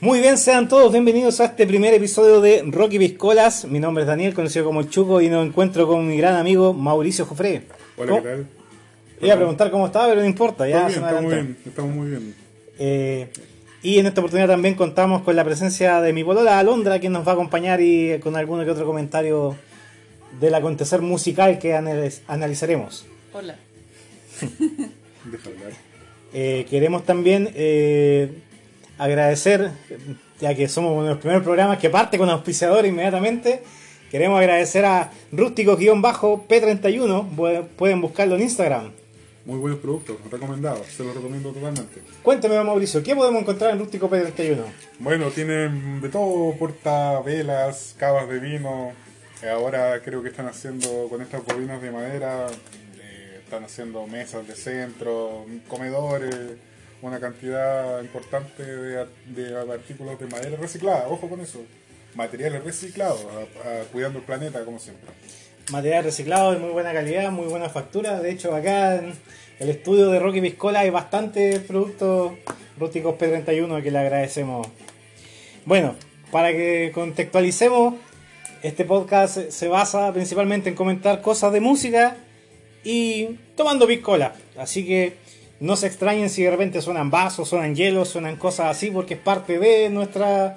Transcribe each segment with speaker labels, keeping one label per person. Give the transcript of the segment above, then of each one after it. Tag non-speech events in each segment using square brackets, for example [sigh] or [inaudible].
Speaker 1: Muy bien, sean todos bienvenidos a este primer episodio de Rocky Piscolas. Mi nombre es Daniel, conocido como Chuco, y nos encuentro con mi gran amigo Mauricio Jofre.
Speaker 2: Hola, ¿qué tal?
Speaker 1: Iba a preguntar cómo estaba, pero no importa, ya
Speaker 2: Estamos
Speaker 1: se me
Speaker 2: estamos
Speaker 1: adelantó.
Speaker 2: bien, estamos muy bien.
Speaker 1: Eh, y en esta oportunidad también contamos con la presencia de mi polola Alondra, quien nos va a acompañar y eh, con alguno que otro comentario del acontecer musical que analiz- analizaremos.
Speaker 3: Hola.
Speaker 2: Deja hablar. [laughs]
Speaker 1: Eh, queremos también eh, agradecer, ya que somos uno de los primeros programas que parte con auspiciador inmediatamente. Queremos agradecer a rústicos-p31, bu- pueden buscarlo en Instagram.
Speaker 2: Muy buenos productos, recomendados, se los recomiendo totalmente.
Speaker 1: Cuéntame, Mauricio, ¿qué podemos encontrar en Rústico P31?
Speaker 2: Bueno, tienen de todo, portavelas, cavas de vino. Eh, Ahora creo que están haciendo con estas bobinas de madera, eh, están haciendo mesas de centro, comedores, una cantidad importante de, de artículos de madera reciclada. Ojo con eso, materiales reciclados, cuidando el planeta como siempre.
Speaker 1: Material reciclado de muy buena calidad, muy buena factura. De hecho, acá en el estudio de Rocky Piscola hay bastantes productos rústicos P31 que le agradecemos. Bueno, para que contextualicemos, este podcast se basa principalmente en comentar cosas de música y tomando piscola. Así que no se extrañen si de repente suenan vasos, suenan hielos, suenan cosas así, porque es parte de nuestra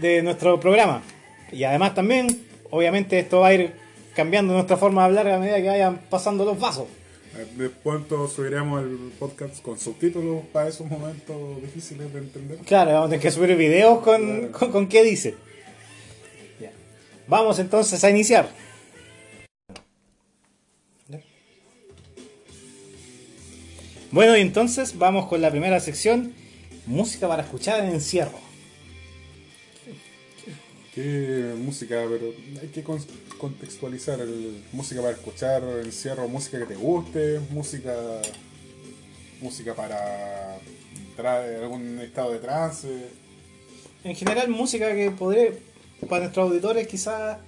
Speaker 1: de nuestro programa. Y además también, obviamente, esto va a ir cambiando nuestra forma de hablar a medida que vayan pasando los vasos.
Speaker 2: Eh, De pronto subiremos el podcast con subtítulos para esos momentos difíciles de entender.
Speaker 1: Claro, vamos a tener que subir videos con,
Speaker 2: Claro.
Speaker 1: con, con qué dice. Ya. Vamos entonces a iniciar. Bueno, y entonces vamos con la primera sección, música para escuchar en encierro.
Speaker 2: Qué música, pero hay que con- contextualizar el música para escuchar, encierro, música que te guste, música música para entrar en algún estado de trance.
Speaker 1: En general, música que podré, para nuestros auditores quizás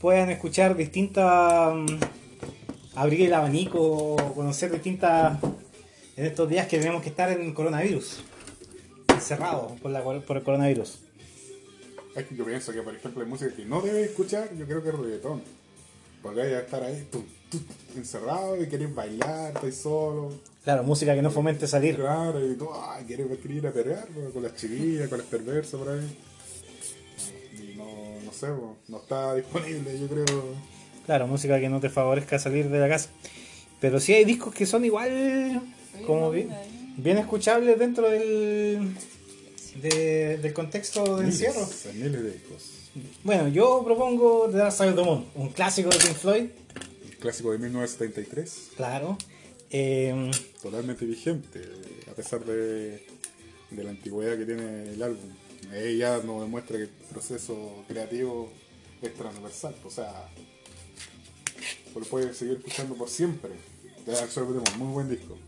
Speaker 1: puedan escuchar distintas, mm, abrir el abanico, conocer distintas, en estos días que tenemos que estar en coronavirus, encerrados por, la, por el coronavirus.
Speaker 2: Es que yo pienso que, por ejemplo, hay música que no debes escuchar, yo creo que es reggaetón. Porque hay que estar ahí tú, tú, encerrado y querés bailar, estás solo.
Speaker 1: Claro, música que no fomente salir.
Speaker 2: Claro, y tú, ay, quieres ir a perrear ¿no? con las chiquillas, con las perversas por ahí. Y no, no sé, no está disponible, yo creo.
Speaker 1: Claro, música que no te favorezca salir de la casa. Pero sí hay discos que son igual, como bien, bien escuchables dentro del, de- del contexto de encierro.
Speaker 2: Miles, miles de discos.
Speaker 1: Bueno, yo propongo The Dark Side of the Moon, un clásico de Pink Floyd,
Speaker 2: El clásico de 1973,
Speaker 1: claro. Eh,
Speaker 2: totalmente vigente, a pesar de, de la antigüedad que tiene el álbum. Ella nos demuestra que el proceso creativo es transversal, o sea, lo puedes seguir escuchando por siempre. The Dark Side of the Moon, muy buen disco.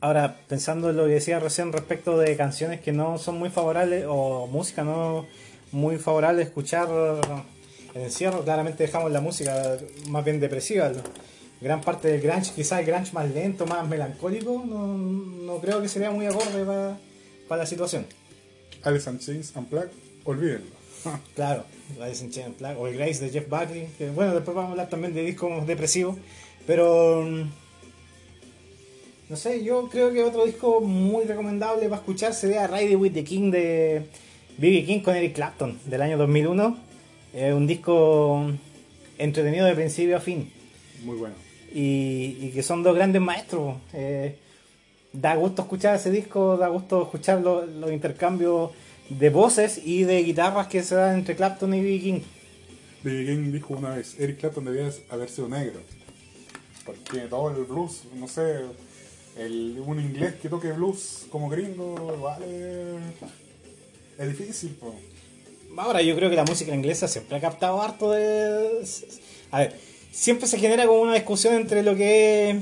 Speaker 1: Ahora, pensando en lo que decía recién respecto de canciones que no son muy favorables, o música no muy favorable a escuchar en encierro, claramente dejamos la música más bien depresiva. Gran parte del grunge, quizás el grunge más lento, más melancólico, no, no creo que sería muy acorde para la situación.
Speaker 2: Alice and Chains Unplugged, olvídenlo. [laughs]
Speaker 1: Claro, Alice in Chains Black, o el Grace de Jeff Buckley, que bueno, después vamos a hablar también de discos depresivos, pero mm, no sé, yo creo que otro disco muy recomendable para escuchar sería Ride with the King de B.B. King con Eric Clapton del año 2001. Es un disco entretenido de principio a fin
Speaker 2: Muy bueno.
Speaker 1: y, y que son dos grandes maestros. Eh, da gusto escuchar ese disco, da gusto escuchar lo- los intercambios de voces y de guitarras que se dan entre Clapton y B.B. King.
Speaker 2: B.B. King dijo una vez, Eric Clapton debía haber sido negro. Porque todo el blues, no sé, el, un inglés que toque blues como gringo, vale, es difícil. po.
Speaker 1: Ahora yo creo que la música inglesa siempre ha captado harto de... A ver, siempre se genera como una discusión entre lo que es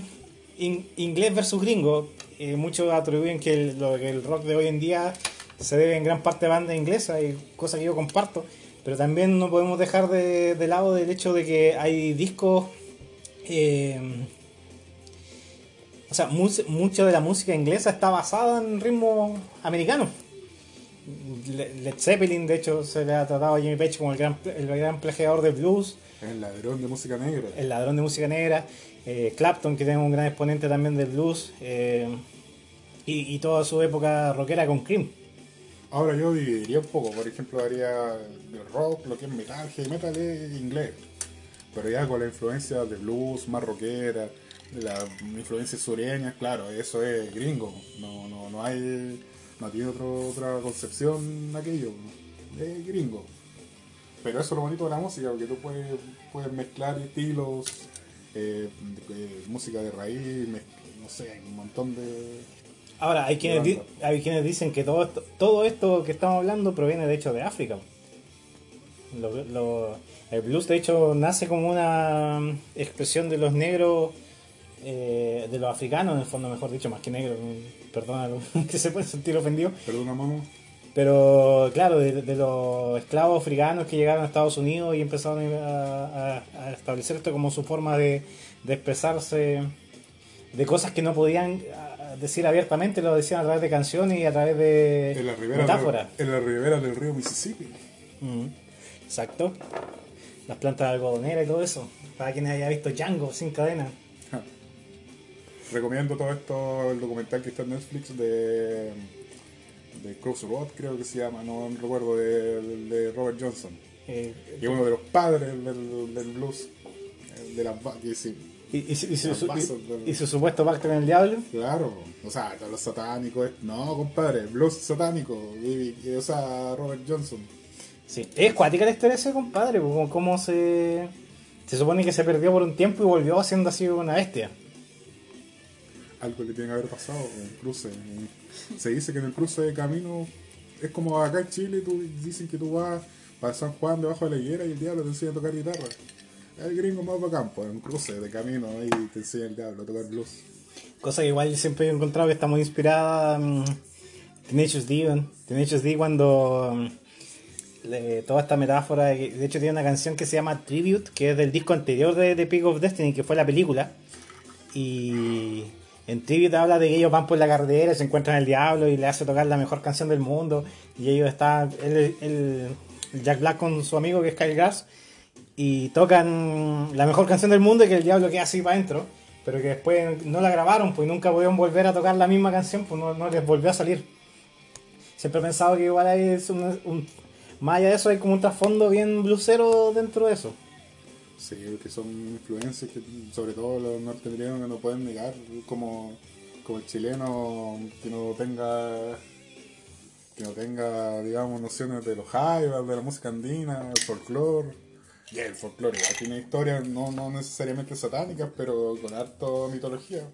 Speaker 1: in- inglés versus gringo. Eh, muchos atribuyen que el, lo que el rock de hoy en día se debe en gran parte a bandas inglesas, y cosa que yo comparto. Pero también no podemos dejar de, lado del hecho de que hay discos... eh, o sea, mucho de la música inglesa está basada en ritmos americanos. Le- Led Zeppelin, de hecho, se le ha tratado a Jimmy Page como el gran, el gran plagiador de blues.
Speaker 2: El ladrón de música negra.
Speaker 1: el ladrón de música negra, eh, Clapton, que tiene un gran exponente también del blues, eh, y, y toda su época rockera con Cream.
Speaker 2: Ahora yo dividiría un poco, por ejemplo, haría rock, lo que es metal, heavy metal es inglés. Pero ya con la influencia de blues, más rockera, la influencia sureña, claro, eso es gringo. No, no, no hay, no tiene otro- otra concepción aquello. Es gringo. Pero eso es lo bonito de la música, porque tú puedes, puedes mezclar estilos, eh, eh, música de raíz, no sé, hay un montón de...
Speaker 1: Ahora, hay quienes, di- hay quienes dicen que todo esto, todo esto que estamos hablando proviene de hecho de África. Lo- lo- el blues de hecho nace como una expresión de los negros, eh, de los africanos en el fondo, mejor dicho, más que negros, perdona [laughs] que se puede sentir ofendido.
Speaker 2: Perdona, mamá.
Speaker 1: Pero claro, de, de los esclavos africanos que llegaron a Estados Unidos y empezaron a, a- a establecer esto como su forma de, de expresarse de cosas que no podían ah, decir abiertamente, lo decían a través de canciones y a través de
Speaker 2: En la ribera,
Speaker 1: metáforas.
Speaker 2: del, en la ribera del río Mississippi.
Speaker 1: Mm, Exacto. Las plantas algodoneras y todo eso. Para quien haya visto Django sin cadena.
Speaker 2: Recomiendo todo esto, el documental que está en Netflix de, de Crossroad, creo que se llama, no recuerdo, de, de Robert Johnson.
Speaker 1: Eh,
Speaker 2: Que es uno de los padres del, del blues, de las ba- que sí,
Speaker 1: y, y su- y su,
Speaker 2: Las
Speaker 1: su-
Speaker 2: bases
Speaker 1: y-
Speaker 2: del-
Speaker 1: y su supuesto pacto con el diablo.
Speaker 2: claro, o sea, los satánicos, no compadre, blues satánico, y- o sea, Robert Johnson.
Speaker 1: Sí, es cuática la historia ese compadre, como cómo se... Se supone que se perdió por un tiempo y volvió siendo así una bestia.
Speaker 2: Algo le tiene que haber pasado el cruce. Se dice que en el cruce de camino es como acá en Chile, tú, dicen que tú vas para San Juan debajo de la higuera y el diablo te enseña a tocar guitarra. El gringo más bacán, pues, en un cruce de camino ahí te enseña el diablo a tocar blues.
Speaker 1: Cosa que igual siempre he encontrado que está muy inspirada en Tenacious D. Tenacious D cuando mm, toda esta metáfora, de, que- de hecho tiene una canción que se llama Tribute, que es del disco anterior de, de Peak of Destiny, que fue la película. Y en Tribute habla de que ellos van por la carretera, se encuentran al diablo y le hace tocar la mejor canción del mundo. Y ellos están, él- el Jack Black con su amigo que es Kyle Gass, y tocan la mejor canción del mundo y que el diablo queda así para adentro, pero que después no la grabaron, pues nunca pudieron volver a tocar la misma canción, pues no, les volvió a salir. Siempre he pensado que igual hay un, un- más allá de eso hay como un trasfondo bien blusero dentro de eso.
Speaker 2: Sí, que son influencias que sobre todo los norteamericanos que no pueden negar, como, como el chileno que no tenga que no tenga, digamos, nociones de los jaivas, de la música andina, el folclore. Y el folclore igual tiene historias no, no necesariamente satánicas, pero con harto mitología.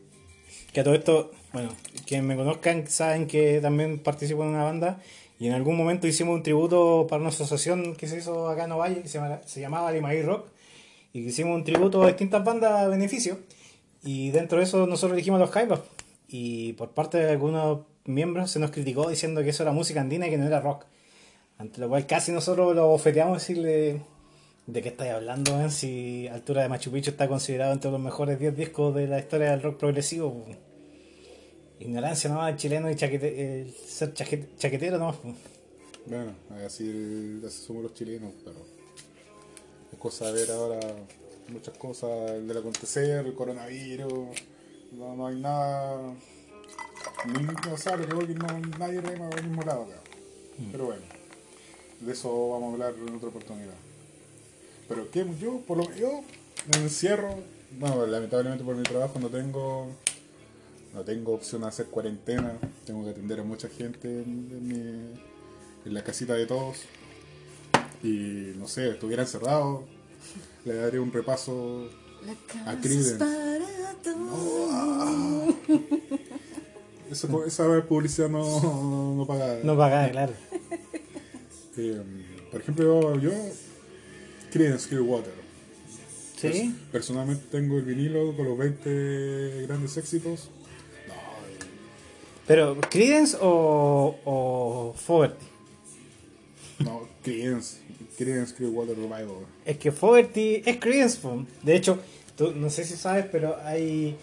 Speaker 1: Que a todo esto, bueno, quienes me conozcan saben que también participo en una banda y en algún momento hicimos un tributo para una asociación que se hizo acá en Ovalle, que se llamaba Limaí Rock, y hicimos un tributo a distintas bandas a beneficio. Y dentro de eso nosotros elegimos los Jaivas. Y por parte de algunos miembros se nos criticó diciendo que eso era música andina y que no era rock. Ante lo cual casi nosotros lo bofeteamos decirle de qué estáis hablando, weón? si Altura de Machu Picchu está considerado entre los mejores 10 discos de la historia del rock progresivo. Ignorancia nomás el chileno y chaquete, el ser chaque- chaquetero nomás.
Speaker 2: Bueno, así, así somos los chilenos, pero es cosa de ver ahora muchas cosas del acontecer, el coronavirus, no, no hay nada, ni, o sea, creo que no, nadie rema al mismo lado acá. Pero bueno, de eso vamos a hablar en otra oportunidad. Pero que yo, por lo yo me encierro, bueno, lamentablemente por mi trabajo no tengo no tengo opción a hacer cuarentena, tengo que atender a mucha gente en, en mi- en la casita de todos. Y no sé, estuviera encerrado, le daría un repaso. A Creedence.
Speaker 3: es para todos.
Speaker 2: Esa, esa publicidad no, no, no paga.
Speaker 1: No pagaba, claro.
Speaker 2: Eh, por ejemplo, yo, Creedence Clearwater.
Speaker 1: Sí.
Speaker 2: Pers- personalmente tengo el vinilo con los 20 grandes éxitos. No,
Speaker 1: Pero, ¿Creedence o, o Fogerty?
Speaker 2: Creedence. Creedence Clearwater Revival.
Speaker 1: Es que Fogerty es Creedence. De hecho, tú, no sé si sabes, pero hay.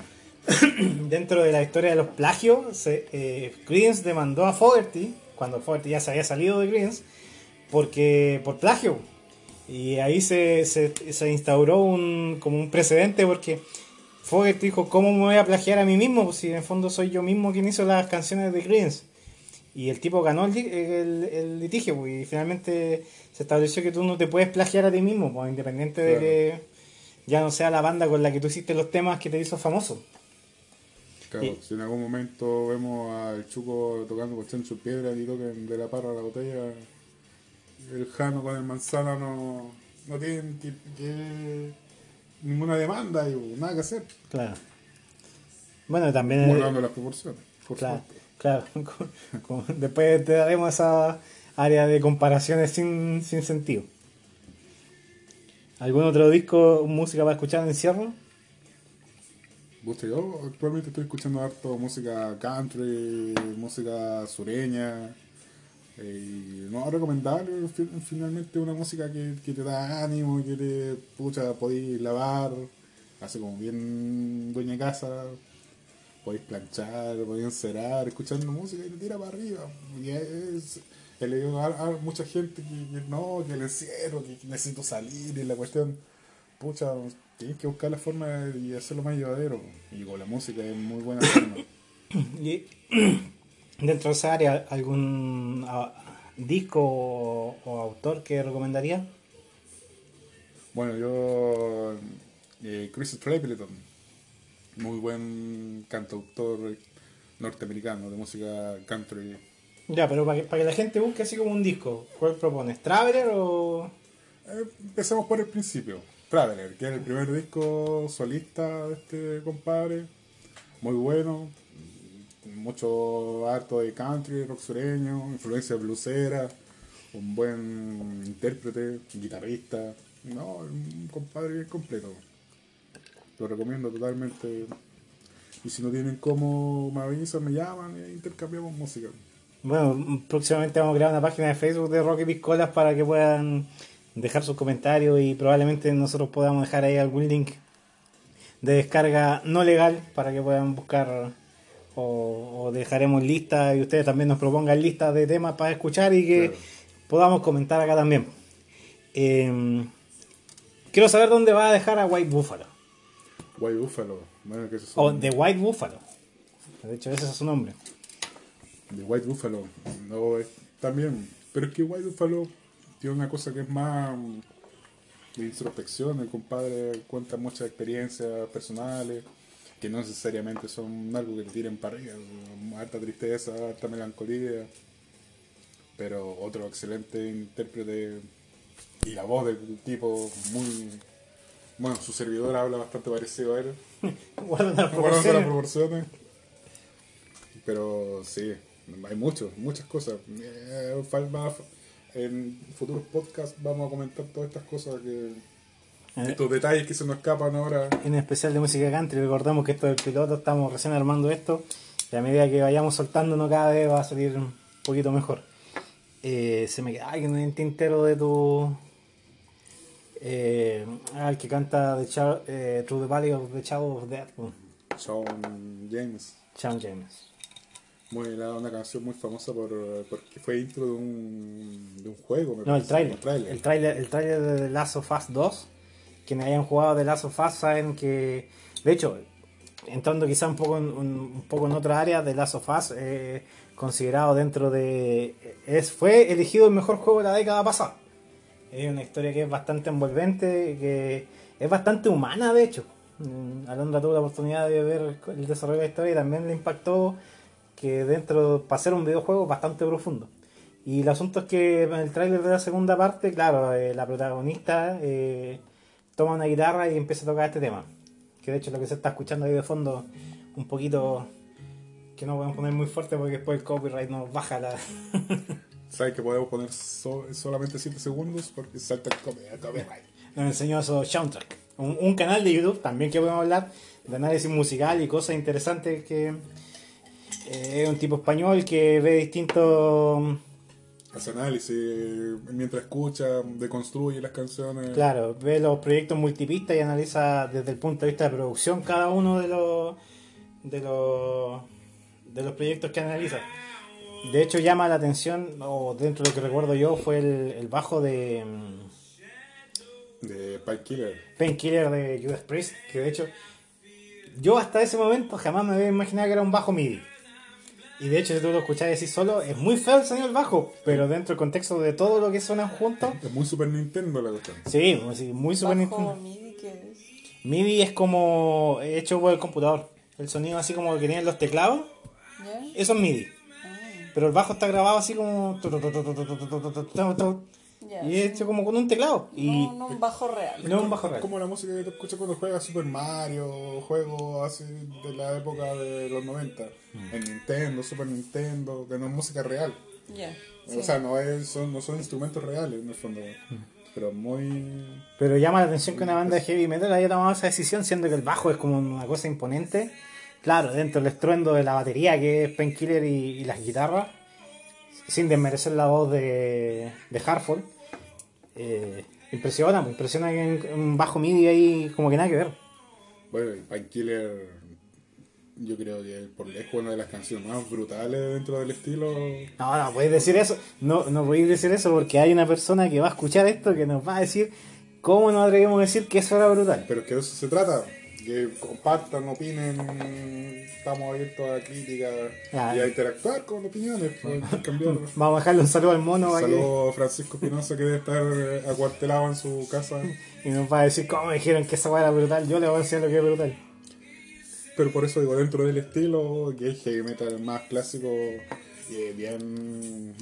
Speaker 1: [clears throat] dentro de la historia de los plagios, se, eh, Creedence demandó a Fogerty cuando Fogerty ya se había salido de Greens, porque por plagio. Y ahí se, se, se instauró un, como un precedente porque Fogerty dijo, ¿cómo me voy a plagiar a mí mismo? Pues si en el fondo soy yo mismo quien hizo las canciones de Greens. Y el tipo ganó el, el- el litigio pues, y finalmente se estableció que tú no te puedes plagiar a ti mismo, pues, independiente de que ya no sea la banda con la que tú hiciste los temas que te hizo famoso.
Speaker 2: Claro,
Speaker 1: Y-
Speaker 2: si en algún momento vemos al Chuco tocando con Chancho Piedra y toquen de la parra a la botella, el Jano con el Manzana no, no tienen que, que- ninguna demanda y nada que hacer,
Speaker 1: Claro. Bueno, también...
Speaker 2: guardando las proporciones. Por
Speaker 1: Claro,
Speaker 2: supuesto.
Speaker 1: Claro. [laughs] Después te daremos esa área de comparaciones sin, sin sentido. ¿Algún otro disco, música para escuchar en encierro?
Speaker 2: Yo actualmente estoy escuchando harto música country, música sureña. eh, no recomendable, fi- finalmente una música que, que te da ánimo, que te pucha, podéis lavar, hace como bien dueña casa, podéis planchar, podéis encerar, escuchando música y te tira para arriba. Y es, he leído a, a mucha gente que, no, que el encierro, que, necesito salir y la cuestión, pucha, tienes que buscar la forma de hacerlo más llevadero. Y con la música es muy buena forma. [coughs]
Speaker 1: Y [coughs] dentro de esa área, ¿algún disco o, o autor que recomendaría?
Speaker 2: Bueno, yo. Eh, Chris Stapleton, muy buen cantautor norteamericano de música country.
Speaker 1: Ya, pero para que, para que la gente busque así como un disco, ¿cuál propones? ¿Traveler o...?
Speaker 2: Eh, empecemos por el principio. Traveler, que es el primer disco solista de este compadre. Muy bueno. Mucho harto de country, rock sureño, influencia bluesera. Un buen intérprete, guitarrista. No, un compadre bien completo. Lo recomiendo totalmente. Y si no tienen cómo me avisan, me llaman e intercambiamos música.
Speaker 1: Bueno, próximamente vamos a crear una página de Facebook de Rocky Piscolas para que puedan dejar sus comentarios y probablemente nosotros podamos dejar ahí algún link de descarga no legal para que puedan buscar o, o dejaremos listas y ustedes también nos propongan listas de temas para escuchar y que
Speaker 2: Claro.
Speaker 1: podamos comentar acá también. Eh, quiero saber dónde va a dejar a White Buffalo.
Speaker 2: White Buffalo. Bueno, que esos
Speaker 1: O
Speaker 2: son-
Speaker 1: The White Buffalo. De hecho, ese es su nombre.
Speaker 2: de White Buffalo. No, es- también. Pero es que White Buffalo tiene una cosa que es más mm, de introspección. El compadre cuenta muchas experiencias personales que no necesariamente son algo que te tiren para arriba. Harta tristeza, harta melancolía. Pero otro excelente intérprete y la voz del tipo muy... Bueno, su servidor habla bastante parecido a él. [laughs]
Speaker 1: Guarda las proporciones.
Speaker 2: proporciones. Pero sí, hay muchos, muchas cosas. Eh, en futuros podcasts vamos a comentar todas estas cosas que.
Speaker 1: Eh.
Speaker 2: Estos detalles que se nos escapan ahora.
Speaker 1: en especial de música country. Recordemos que esto del piloto, estamos recién armando esto. Y a medida que vayamos soltándonos cada vez va a salir un poquito mejor. Eh, se me queda en el tintero de tu. Eh, ah, el que canta the Char- eh, Through the Valley of the Shadow of Death.
Speaker 2: Sean James.
Speaker 1: Shawn James.
Speaker 2: Muy, una canción muy famosa por, porque fue intro de un, de un juego. me
Speaker 1: No, el trailer. El trailer, el tráiler de The Last of Us 2. Quienes hayan jugado The Last of Us saben que. De hecho, entrando quizá un poco en, un, un poco en otra área, The Last of Us, eh, considerado dentro de. Es, fue elegido el mejor juego de la década pasada. Es una historia que es bastante envolvente, que es bastante humana, de hecho. Mm, Alondra tuvo la oportunidad de ver el desarrollo de la historia y también le impactó que dentro, para ser un videojuego, bastante profundo. Y el asunto es que en el tráiler de la segunda parte, claro, eh, la protagonista eh, toma una guitarra y empieza a tocar este tema. Que de hecho lo que se está escuchando ahí de fondo, un poquito que no podemos poner muy fuerte porque después el copyright nos baja la... [laughs]
Speaker 2: ¿Sabes que podemos poner so- solamente 7 segundos? Porque salta el copy- el copyright.
Speaker 1: nos enseñó eso Soundtrack. Un, un canal de YouTube también que podemos hablar de análisis musical y cosas interesantes que eh, es un tipo español que ve distintos
Speaker 2: Hace análisis mientras escucha, deconstruye las canciones.
Speaker 1: Claro, ve los proyectos multipistas y analiza desde el punto de vista de producción cada uno de los de los de los proyectos que analiza. De hecho, llama la atención, o dentro de lo que recuerdo yo, fue el, el bajo de mm,
Speaker 2: De Pike Killer.
Speaker 1: Painkiller de Judas Priest, que de hecho, yo hasta ese momento jamás me había imaginado que era un bajo MIDI. Y de hecho, si tú lo escuchás decir solo, es muy feo el sonido del bajo, pero dentro del contexto de todo lo que suenan juntos,
Speaker 2: Es muy Super Nintendo la cuestión.
Speaker 1: sí, sí, muy Super
Speaker 3: Bajo
Speaker 1: Nintendo.
Speaker 3: MIDI, ¿qué es?
Speaker 1: MIDI es como hecho por el computador. El sonido así como que tienen los teclados,
Speaker 3: ¿Ya?
Speaker 1: eso es MIDI.
Speaker 3: Ah,
Speaker 1: Pero el bajo está grabado así como... Y es hecho como con un teclado. Y
Speaker 3: No, no un bajo real.
Speaker 1: no es un bajo real.
Speaker 2: Como la música que tú escuchas cuando juegas Super Mario, juegos así de la época de los 90.
Speaker 1: Mm.
Speaker 2: En Nintendo, Super Nintendo, que no es música real. O
Speaker 3: sí.
Speaker 2: sea, no, es, son, no son instrumentos reales en el fondo.
Speaker 1: Mm.
Speaker 2: Pero muy...
Speaker 1: Pero llama la atención que una banda de heavy metal haya tomado esa decisión, siendo que el bajo es como una cosa imponente. Claro, dentro del estruendo de la batería, que es Painkiller y, y las guitarras, sin desmerecer la voz de, de Hartford. Eh, impresiona, pues, impresiona que en- un bajo MIDI ahí como que nada que ver.
Speaker 2: Bueno, Painkiller, yo creo que es por lejos una de las canciones más brutales dentro del estilo.
Speaker 1: No, no podéis decir eso. No, no podéis decir eso porque hay una persona que va a escuchar esto que nos va a decir cómo nos atrevemos a decir que eso era brutal.
Speaker 2: Pero es que de eso se trata. Que compartan, opinen, estamos abiertos a críticas
Speaker 1: Ah.
Speaker 2: y a interactuar con opiniones. pues. [laughs]
Speaker 1: Vamos a dejarle un saludo al mono para que-
Speaker 2: Saludos a Francisco Pinoza que debe estar acuartelado en su casa. [laughs]
Speaker 1: y nos va a decir cómo me dijeron que esa weá era brutal. Yo le voy a decir lo que es brutal.
Speaker 2: Pero por eso digo, dentro del estilo, que es heavy metal más clásico, y bien.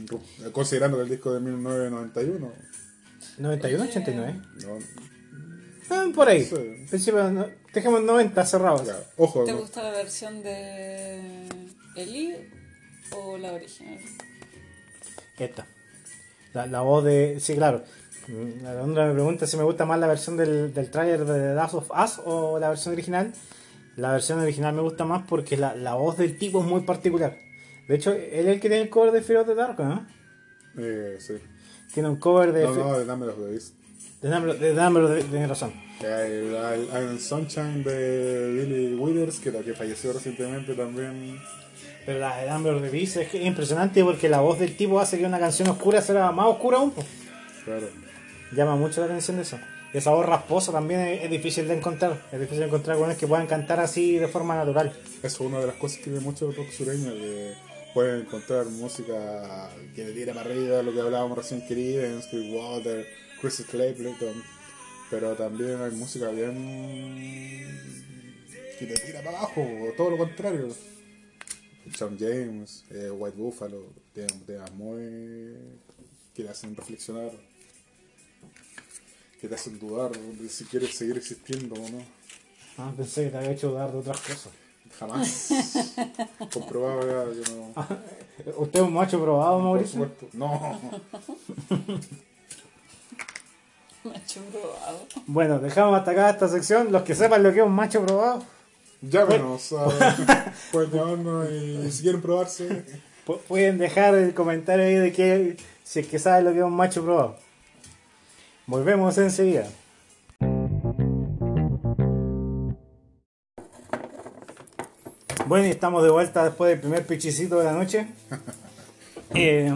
Speaker 2: Considerando que el disco de 1991.
Speaker 1: 91, 89.
Speaker 2: No,
Speaker 1: Ah, por ahí.
Speaker 2: Sí.
Speaker 1: Principio, no- dejemos 90 cerrados.
Speaker 2: claro. Ojo,
Speaker 3: ¿Te
Speaker 2: no-
Speaker 3: gusta la versión de Eli o la original?
Speaker 1: Esta. La, la voz de. Sí, claro. La Alondra me pregunta si me gusta más la versión del, del trailer de The Last of Us o la versión original. La versión original me gusta más porque la, la voz del tipo es muy particular. De hecho, él es el que tiene el cover de Fear of the Dark, ¿no?
Speaker 2: eh, sí.
Speaker 1: Tiene un cover de.
Speaker 2: No, no, de Number of the Beast.
Speaker 1: De Number, de Number, de- razón.
Speaker 2: El Iron Sunshine de Billy Withers, que, que falleció recientemente también.
Speaker 1: Pero la de Number of the Beast es, que es impresionante porque la voz del tipo hace que una canción oscura sea más oscura aún.
Speaker 2: Claro.
Speaker 1: Llama mucho la atención de eso. Y esa voz rasposa también es, es difícil de encontrar. Es difícil de encontrar con que puedan cantar así de forma natural.
Speaker 2: Eso es una de las cosas que tiene mucho el rock sureño, que pueden encontrar música que le tira para arriba, lo que hablábamos recién, Creedence, Water, Chris Stapleton, pero también hay música bien que te tira para abajo, o todo lo contrario. John James, eh, White Buffalo, temas muy que te hacen reflexionar, que te hacen dudar de si quieres seguir existiendo o no.
Speaker 1: Ah, pensé que te había hecho dudar de otras cosas.
Speaker 2: Jamás. [laughs] Comprobado ya que no.
Speaker 1: ¿Usted es un macho probado,
Speaker 2: Por
Speaker 1: Mauricio?
Speaker 2: supuesto. No. [laughs]
Speaker 3: Macho probado.
Speaker 1: Bueno, dejamos hasta acá esta sección. Los que sepan lo que es un macho probado,
Speaker 2: Llámenos. Pueden llamarnos y si quieren probarse.
Speaker 1: pu- pueden dejar el comentario ahí de que si es que saben lo que es un macho probado. Volvemos enseguida. Bueno, y estamos de vuelta después del primer pichicito de la noche. [laughs] Eh,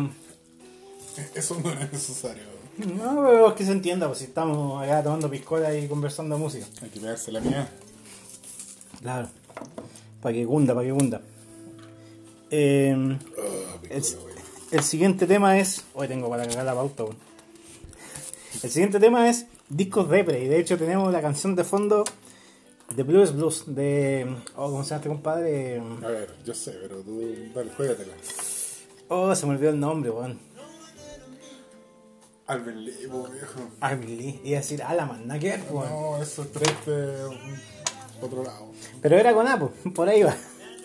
Speaker 2: Eso no es necesario.
Speaker 1: No, pero es que se entienda, pues si estamos acá tomando piscola y conversando música.
Speaker 2: Hay que pegarse la mía.
Speaker 1: Claro. Para que cunda, para que cunda. Eh,
Speaker 2: Ah,
Speaker 1: el, siguiente tema es. Hoy tengo para cagar la pauta, weón. El siguiente tema es discos Depre. Y de hecho tenemos la canción de fondo de Blues Blues. De. Oh, ¿Cómo se llama este compadre?
Speaker 2: A ver, yo sé, pero tú, dale, juégatela.
Speaker 1: Oh, se me olvidó el nombre, weón.
Speaker 2: Alvin Lee, po, viejo.
Speaker 1: Armin Lee. Iba a decir Alaman, ¿no? ¿Qué? weón?
Speaker 2: No, eso es este, otro lado.
Speaker 1: Pero era con Apo, por ahí va.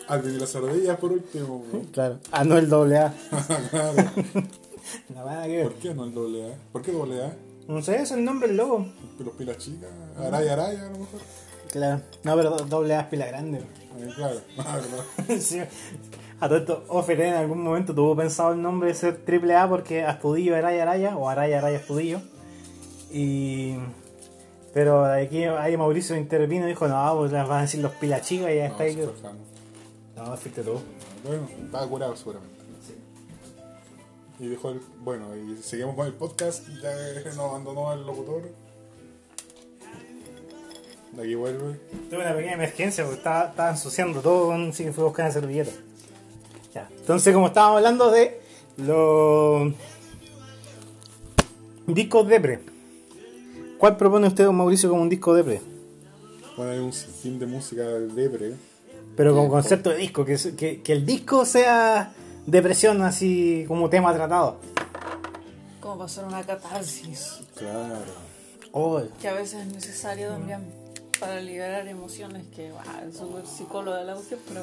Speaker 2: Alvin y las ardillas por último. güey. [laughs]
Speaker 1: Claro. Ah, no el doble A. [laughs]
Speaker 2: claro. [laughs]
Speaker 1: A que.
Speaker 2: ¿Por qué no el doble A? ¿Por qué doble A?
Speaker 1: No sé, es el nombre del logo.
Speaker 2: Los pilas chicas, Araya Araya a lo mejor.
Speaker 1: Claro. No, pero do- doble A es pila grande.
Speaker 2: Eh, claro, ah, verdad.
Speaker 1: Sí. A todo esto, Ofer en algún momento tuvo pensado el nombre de ser triple A porque Astudillo Araya Araya o Araya Araya Astudillo. Y. Pero aquí ahí Mauricio intervino y dijo: No, pues las van a decir los pilachicos y ya está ahí.
Speaker 2: No,
Speaker 1: fuiste tú.
Speaker 2: Bueno, estaba curado seguramente. y dijo, el, bueno, y seguimos con el podcast, ya nos abandonó el locutor. De aquí vuelve.
Speaker 1: Tuve una pequeña emergencia porque estaba, estaba ensuciando todo, así que fui a buscar una servilleta. Ya. Entonces, como estábamos hablando de los discos depre, ¿cuál propone usted, don Mauricio, como un disco depre?
Speaker 2: Bueno, hay un sinfín de música depre.
Speaker 1: Pero como concepto de disco, que, que, que el disco sea depresión así como tema tratado.
Speaker 3: Como pasar una catarsis.
Speaker 2: Claro.
Speaker 1: Oh,
Speaker 3: Que a veces es necesario también para liberar emociones que, wow, es súper psicólogo de la pero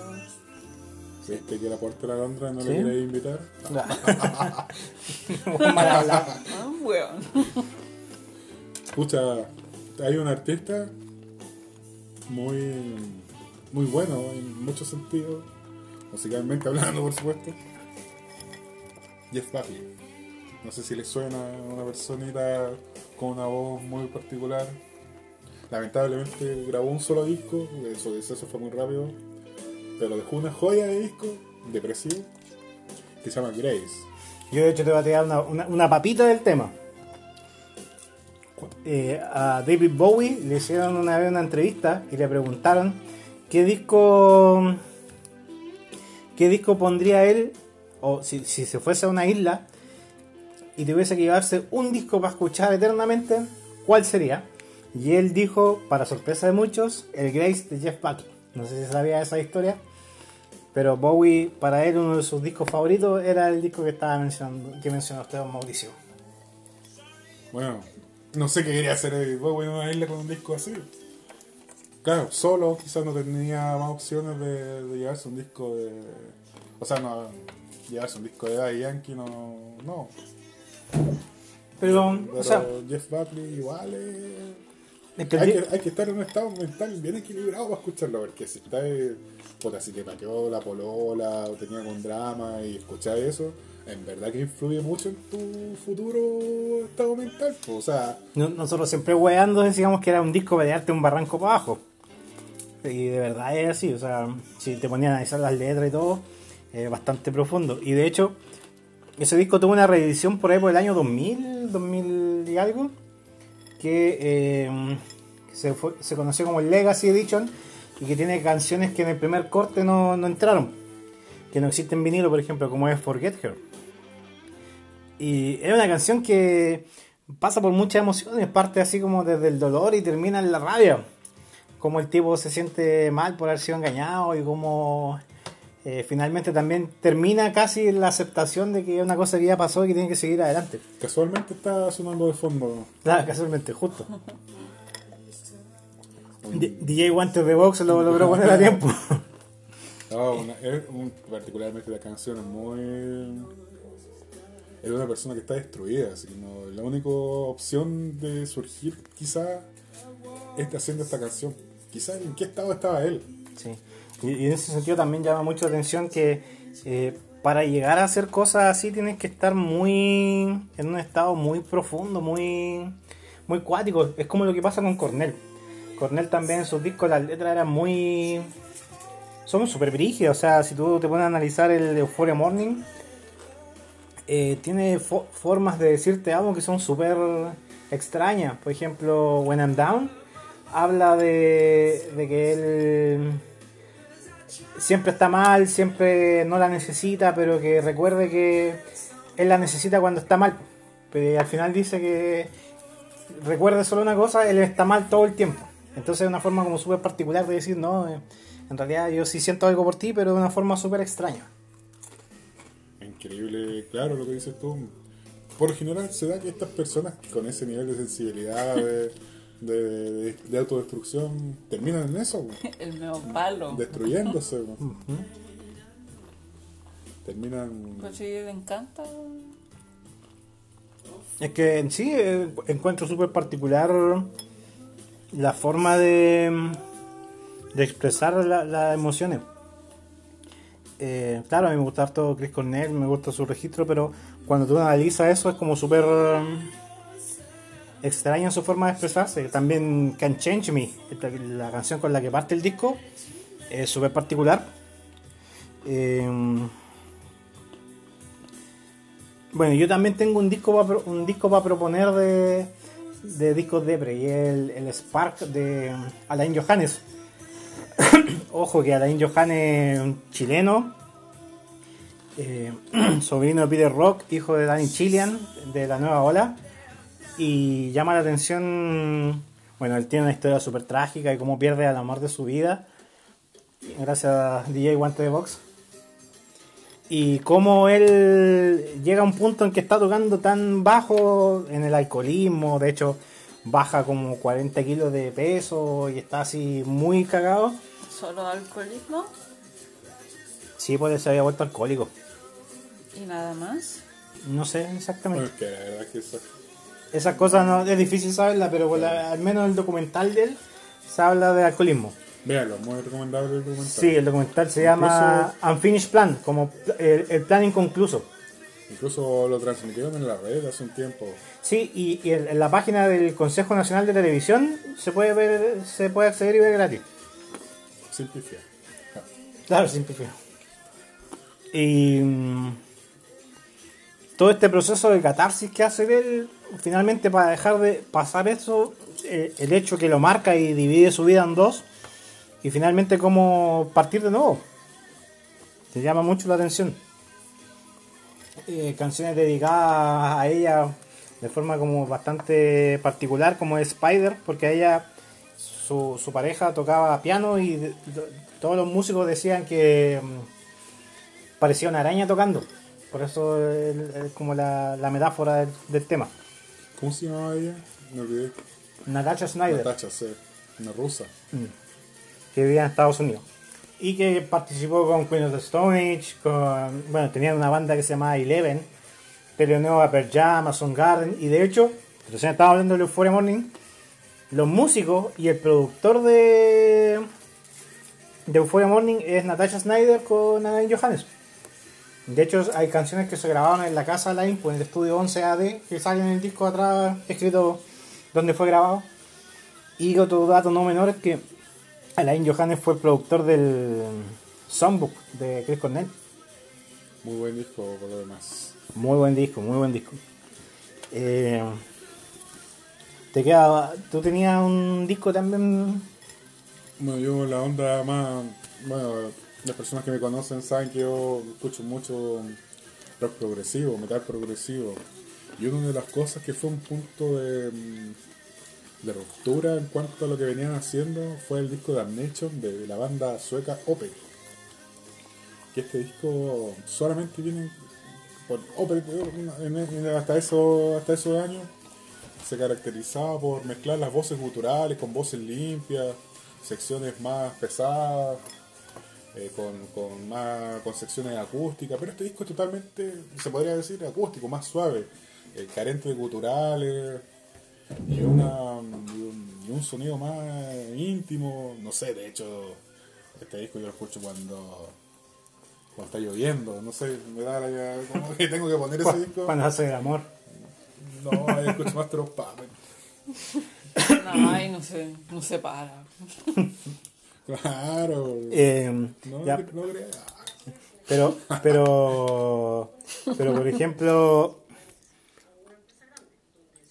Speaker 2: ¿Viste que la puerta de la Londra no
Speaker 1: ¿Sí?
Speaker 2: le quería invitar? [laughs]
Speaker 1: hablado.
Speaker 3: ah.
Speaker 2: Escucha, hay un artista muy, muy bueno en muchos sentidos, musicalmente hablando, por supuesto. Jeff Buckley. No sé si le suena una personita con una voz muy particular. Lamentablemente grabó un solo disco, su deceso fue muy rápido, pero dejó una joya de disco, depresivo, que se llama Grace.
Speaker 1: Yo de hecho te voy a tirar una, una- una papita del tema. Eh, a David Bowie le hicieron una vez una entrevista y le preguntaron qué disco qué disco pondría él o si, si se fuese a una isla y tuviese que llevarse un disco para escuchar eternamente, ¿cuál sería? Y él dijo, para sorpresa de muchos, el Grace de Jeff Buckley. No sé si sabía esa historia. Pero Bowie, para él, uno de sus discos favoritos era el disco que estaba mencionando, que mencionó usted, don Mauricio.
Speaker 2: Bueno, no sé qué quería hacer David Bowie en una isla con un disco así. Claro, solo quizás no tenía más opciones de, de llevarse un disco de... O sea, no, llevarse un disco de Daddy Yankee no... no.
Speaker 1: Pero,
Speaker 2: Pero
Speaker 1: o sea,
Speaker 2: Jeff Buckley igual es... Hay que, hay que estar en un estado mental bien equilibrado para escucharlo, porque si está puta, si te pateó la polola o tenía con drama y escuchar eso, en verdad que influye mucho en tu futuro estado mental. pues, o sea,
Speaker 1: no- nosotros siempre weando decíamos que era un disco para darte un barranco para abajo. Y de verdad es así, o sea, si te ponían a analizar las letras y todo, es bastante profundo. Y de hecho, ese disco tuvo una reedición por ahí por el año 2000, 2000 y algo, que eh, se, se conoció como Legacy Edition y que tiene canciones que en el primer corte no, no entraron, que no existen en vinilo, por ejemplo, como es Forget Her. Y es una canción que pasa por muchas emociones, parte así como desde el dolor y termina en la rabia. Como el tipo se siente mal por haber sido engañado y como eh, finalmente también termina casi la aceptación de que una cosa que ya pasó y que tiene que seguir adelante.
Speaker 2: casualmente está sonando de fondo.
Speaker 1: Claro, casualmente, justo. DJ Guantes de Box lo logró poner a tiempo.
Speaker 2: No, [laughs] una- es un- particularmente la canción es muy. Es una persona que está destruida, así que no, la única opción de surgir quizá es haciendo esta canción. Quizá en qué estado estaba él.
Speaker 1: Sí. Y, en ese sentido también llama mucho la atención que eh, para llegar a hacer cosas así tienes que estar muy en un estado muy profundo, muy muy cuático. Es como lo que pasa con Cornell. Cornell también en sus discos las letras eran muy son súper brígidas. O sea, si tú te pones a analizar el Euphoria Morning, eh, tiene fo- formas de decir te amo que son súper extrañas. Por ejemplo, When I'm Down habla de, de que él siempre está mal, siempre no la necesita, pero que recuerde que él la necesita cuando está mal. Pero al final dice que recuerde solo una cosa, él está mal todo el tiempo. Entonces es una forma como súper particular de decir, no, eh, en realidad yo sí siento algo por ti, pero de una forma súper extraña.
Speaker 2: Increíble, claro, lo que dices tú. Por general se da que estas personas con ese nivel de sensibilidad, de, de- de- de autodestrucción, terminan en eso, [laughs]
Speaker 3: El meo palo.
Speaker 2: destruyéndose. güey. Terminan...
Speaker 3: Pues sí, le encanta.
Speaker 1: Es que en sí eh, encuentro súper particular la forma de, de expresar la- las emociones. Eh, claro, a mí me gusta harto Chris Cornell, me gusta su registro, pero cuando tú analizas eso es como súper um, extraña su forma de expresarse. También Can Change Me, la canción con la que parte el disco, es súper particular. Eh, Bueno, yo también tengo un disco para un disco para proponer de, de discos y el, el Spark de Alain Johannes. [coughs] Ojo que Alain Johannes es un chileno, eh, [clears throat] sobrino de Peter Rock, hijo de Danny Chilean de la nueva ola. Y llama la atención, bueno, él tiene una historia súper trágica y cómo pierde al amor de su vida, gracias a DJ Guante de Box y cómo él llega a un punto en que está tocando tan bajo en el alcoholismo, de hecho baja como 40 kilos de peso y está así muy cagado.
Speaker 3: ¿Solo alcoholismo?
Speaker 1: Sí, pues se había vuelto alcohólico.
Speaker 3: ¿Y nada más?
Speaker 1: No sé exactamente.
Speaker 2: Porque la verdad que eso.
Speaker 1: Esas cosas no es difícil saberla, pero al menos el documental de él se habla de alcoholismo.
Speaker 2: Véalo, muy recomendable el documental.
Speaker 1: Sí, el documental se llama Unfinished Plan, como el, el plan inconcluso.
Speaker 2: Incluso lo transmitieron en la red hace un tiempo.
Speaker 1: Sí, y, y en en la página del Consejo Nacional de Televisión se puede ver, se puede acceder y ver gratis.
Speaker 2: Ah,
Speaker 1: Claro, simplifico. Y mm, todo este proceso de catarsis que hace él, finalmente para dejar de pasar eso, eh, el hecho que lo marca y divide su vida en dos, y finalmente cómo partir de nuevo. Te llama mucho la atención. Eh, canciones dedicadas a ella de forma como bastante particular, como Spider, porque ella su, pareja tocaba piano y todos los músicos decían que mm, parecía una araña tocando. Por eso es es como la, metáfora del tema.
Speaker 2: ¿Cómo se llamaba ella? Me olvidé.
Speaker 1: Natasha Snyder,
Speaker 2: Natacha, sí. Una rusa.
Speaker 1: que vivía en Estados Unidos. Y que participó con Queen of the Stone Age, con, bueno, tenían una banda que se llamaba Eleven, peleó a Pearl Jam, a Garden, y de hecho, recién estaba hablando de Euphoria Morning, los músicos y el productor de, de Euphoria Morning es Natasha Snyder con Alain Johannes. De hecho, hay canciones que se grabaron en la casa de Alain, pues en el estudio 11 AD, que salen en el disco atrás escrito donde fue grabado. Y otro dato no menor es que Alain Johannes fue el productor del Songbook de Chris Cornell.
Speaker 2: Muy buen disco por lo demás.
Speaker 1: Muy buen disco, muy buen disco. Eh, te queda, tú tenías un disco también.
Speaker 2: Bueno, yo la onda más... Bueno, las personas que me conocen saben que yo escucho mucho rock progresivo, metal progresivo. Y una de las cosas que fue un punto de, mm, de ruptura en cuanto a lo que venían haciendo fue el disco de Damnation de la banda sueca Opeth. Que este disco solamente viene por Opeth en- hasta, eso, hasta esos años se caracterizaba por mezclar las voces guturales con voces limpias, secciones más pesadas, eh, con, con más con secciones acústicas, pero este disco es totalmente, se podría decir, acústico, más suave, eh, carente de guturales y, una, y, un, y un sonido más íntimo, no sé, de hecho, este disco yo lo escucho cuando cuando está lloviendo, no sé, me da la como que tengo que poner ese disco.
Speaker 1: Cuando hace el amor.
Speaker 2: No, yo escucho más Puppet.
Speaker 3: No, ahí no se, no se para. [laughs]
Speaker 2: Claro.
Speaker 1: Eh,
Speaker 2: no,
Speaker 1: ya,
Speaker 2: no
Speaker 1: pero, pero, pero por ejemplo,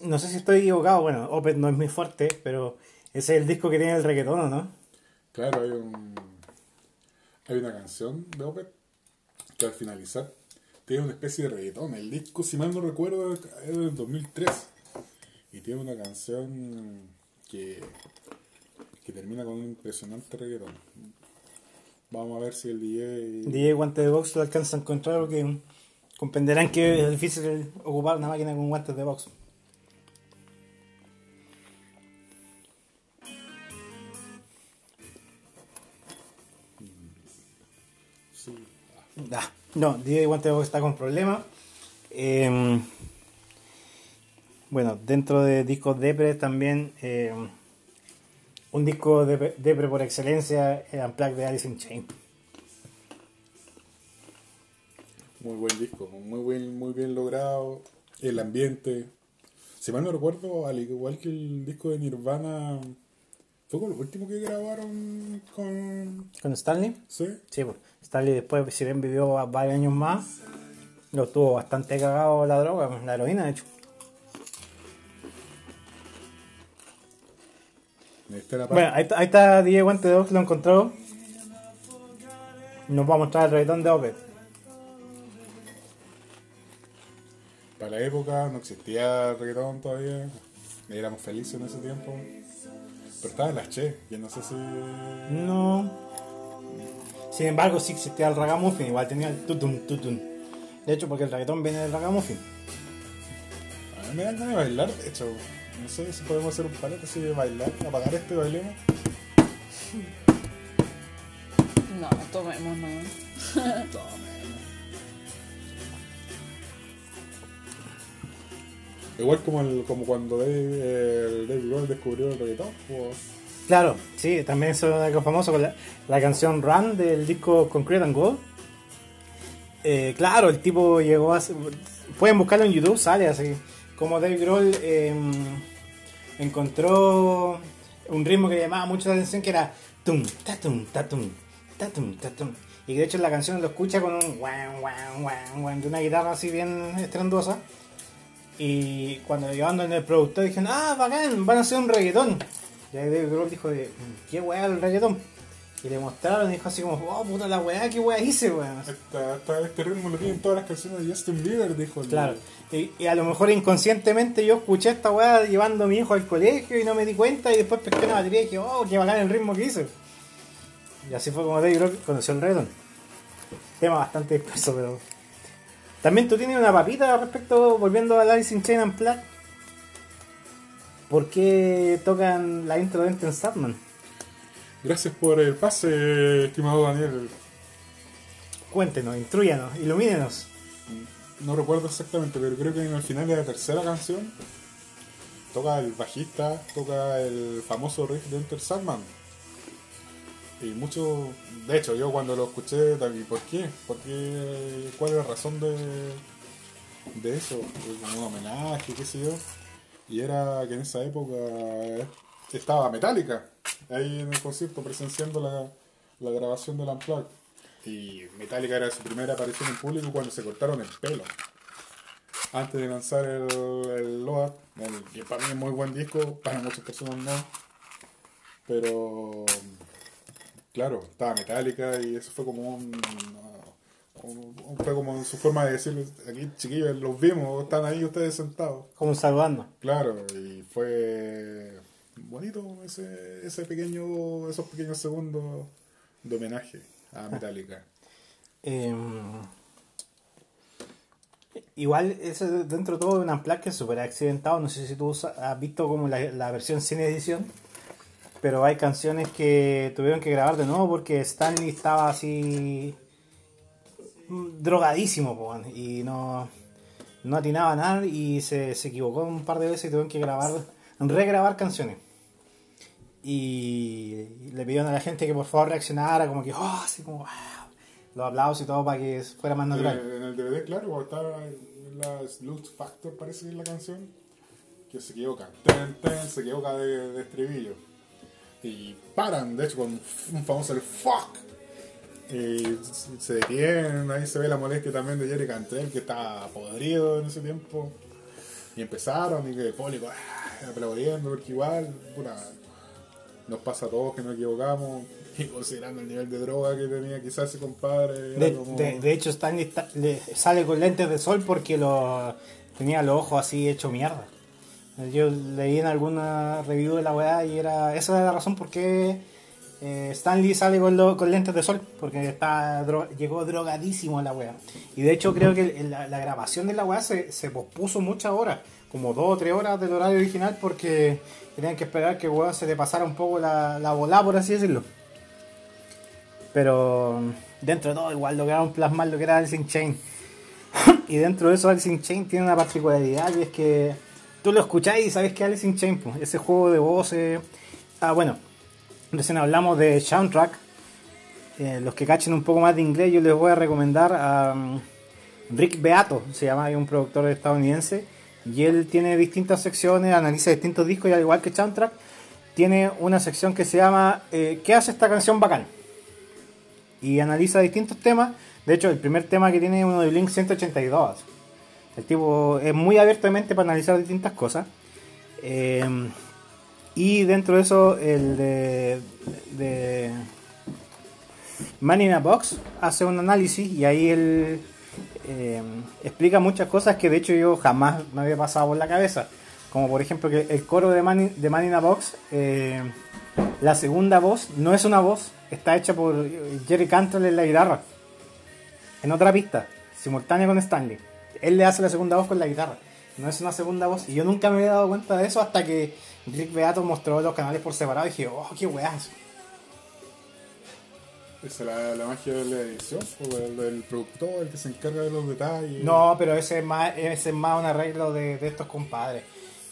Speaker 1: no sé si estoy equivocado. Bueno, Opeth no es muy fuerte, pero ese es el disco que tiene el reggaetón, ¿o ¿no?
Speaker 2: Claro, hay un hay una canción de Opeth que al finalizar tiene una especie de reggaetón. El disco, si mal no recuerdo, es del 2003 y tiene una canción que, que termina con un impresionante reggaetón. Vamos a ver si el DJ...
Speaker 1: DJ Guante de Box lo alcanza a encontrar porque comprenderán que es difícil ocupar una máquina con guantes de box.
Speaker 2: Sí.
Speaker 1: Ah, no, DJ Guante de Box está con problemas. Eh, bueno, dentro de discos Depre también eh, un disco de Depre por excelencia, el Unplugged de Alice in Chains.
Speaker 2: Muy buen disco, muy bien, muy bien logrado. El ambiente. Si mal no recuerdo, al igual que el disco de Nirvana, fue con lo último que grabaron con.
Speaker 1: ¿Con Stanley?
Speaker 2: ¿Sí?
Speaker 1: Sí, pues. Stanley después, si bien vivió varios años más, Lo tuvo bastante cagado la droga, la heroína de hecho.
Speaker 2: La
Speaker 1: Bueno, ahí, está- ahí está DJ Guante de Ox, lo encontró. Nos va a mostrar el reggaetón de Opet.
Speaker 2: Para la época no existía el reggaetón todavía. Éramos felices en ese tiempo. Pero estaba en las Che, que no sé si.
Speaker 1: No. Sin embargo, sí existía el ragamuffin, igual tenía el tutum tutum. De hecho, porque el reggaetón viene del ragamuffin.
Speaker 2: A mí me dan ganas de bailar, de hecho. No sé si podemos hacer un palete así de bailar, apagar esto y bailemos.
Speaker 3: No, tomemos, no. [laughs]
Speaker 2: Igual como, el, como cuando Dave, el Dave Grohl descubrió el reggaetón, pues.
Speaker 1: Claro, sí, también eso es algo famoso con la, la canción Run del disco Concrete and Gold. Eh, claro, el tipo llegó a... Pueden buscarlo en YouTube, sale así. Como Dave Grohl eh, encontró un ritmo que llamaba mucho la atención que era tum, tatum, tatum, tatum, tatum. Y de hecho la canción lo escucha con un guan, guan, guan, guan, de una guitarra así bien estrendosa. Y cuando llevando en el productor dijeron, ah, bacán, van a hacer un reggaetón. Y ahí Dave Grohl dijo, de, ¿qué weá el reggaetón? Y le mostraron y dijo así como, oh puta la weá, qué weá hice, weón.
Speaker 2: Esta- este ritmo lo tienen todas las canciones de Justin Bieber, dijo el.
Speaker 1: Claro. Y, y a lo mejor inconscientemente yo escuché esta weá llevando a mi hijo al colegio y no me di cuenta y después pesqué una batería y dije, oh, qué bacán el ritmo que hice. Y así fue como Dave Grohl conoció el reggaetón. Tema bastante disperso, pero... También tú tienes una papita respecto, volviendo a Alice in Chain and Black. ¿Por qué tocan la intro de Enter Sandman?
Speaker 2: Gracias por el pase, estimado Daniel.
Speaker 1: Cuéntenos, instruyanos, ilumínenos.
Speaker 2: No recuerdo exactamente, pero creo que en el final de la tercera canción toca el bajista, toca el famoso riff de Enter Sandman. Y mucho, de hecho, yo cuando lo escuché, también, ¿por qué? ¿Por qué? ¿Cuál es la razón de, de eso? Como un homenaje, qué sé yo. Y era que en esa época estaba Metallica, ahí en el concierto presenciando la, la grabación del Unplugged. Y Metallica era su primera aparición en público cuando se cortaron el pelo. Antes de lanzar el, el Load, el- que para mí es muy buen disco, para muchas personas no. Pero, claro, estaba Metallica y eso fue como un, un- un- fue como su forma de decirles, aquí chiquillos, los vimos, están ahí ustedes sentados.
Speaker 1: Como saludando.
Speaker 2: Claro, y fue bonito ese, ese pequeño, esos pequeños segundos de homenaje a Metallica.
Speaker 1: Eh, igual, eso dentro de todo de un es súper accidentado. No sé si tú has visto como la, la versión sin edición. Pero hay canciones que tuvieron que grabar de nuevo porque Stanley estaba así mm, drogadísimo po, y no, no atinaba nada y se, se equivocó un par de veces y tuvieron que grabar, regrabar canciones. Y le pidieron a la gente que por favor reaccionara, como que, oh, así como, wow, los aplausos y todo para que fuera más natural.
Speaker 2: En, en el DVD, claro, estaba la Luz Factor, parece que es la canción, que se equivoca. Ten, ten, se equivoca de, de estribillo. Y paran, de hecho, con un famoso el fuck. Y se detienen, ahí se ve la molestia también de Jerry Cantrell, que estaba podrido en ese tiempo. Y empezaron, y que público ah, aplaudiendo, porque igual, puta, nos pasa a todos que nos equivocamos. [laughs] Y considerando el nivel de droga que tenía quizás ese compadre. era
Speaker 1: De,
Speaker 2: como-
Speaker 1: de- de hecho, le- sale con lentes de sol porque lo, tenía los ojos así hecho mierda. Yo leí en alguna review de la weá y era esa es la razón por qué eh, Stanley sale con, lo- lentes de sol, porque está dro- llegó drogadísimo a la weá. Y de hecho creo que la, grabación de la weá se, pospuso muchas horas, como dos o tres horas del horario original porque tenían que esperar que weón se le pasara un poco la, la volá, por así decirlo. Pero dentro de todo igual lograron plasmar lo que era Alice in Chain. [laughs] y dentro de eso Alice in Chain tiene una particularidad y es que tú lo escucháis y sabes que Alice in Chain, ese juego de voces... Ah, bueno, recién hablamos de soundtrack. Eh, los que cachen un poco más de inglés yo les voy a recomendar a um, Rick Beato, se llama, es un productor estadounidense. Y él tiene distintas secciones, analiza distintos discos y al igual que soundtrack, tiene una sección que se llama eh, ¿Qué hace esta canción bacán? y analiza distintos temas, De hecho, el primer tema que tiene es uno de Blink 182. El tipo es muy abierto de mente para analizar distintas cosas. Eh, y dentro de eso, el de, de Man in a Box hace un análisis y ahí él eh, explica muchas cosas que de hecho yo jamás me había pasado por la cabeza. Como por ejemplo que el coro de Man in, de Man in a Box, eh, la segunda voz no es una voz, está hecha por Jerry Cantrell en la guitarra. En otra pista, simultánea con Stanley. Él le hace la segunda voz con la guitarra. No es una segunda voz. Y yo nunca me había dado cuenta de eso hasta que Rick Beato mostró los canales por separado y dije, oh, qué weá es.
Speaker 2: Esa es la, la magia de la edición, o el, del productor, el que se encarga de los detalles.
Speaker 1: No, pero ese es más, ese es más un arreglo de, de estos compadres.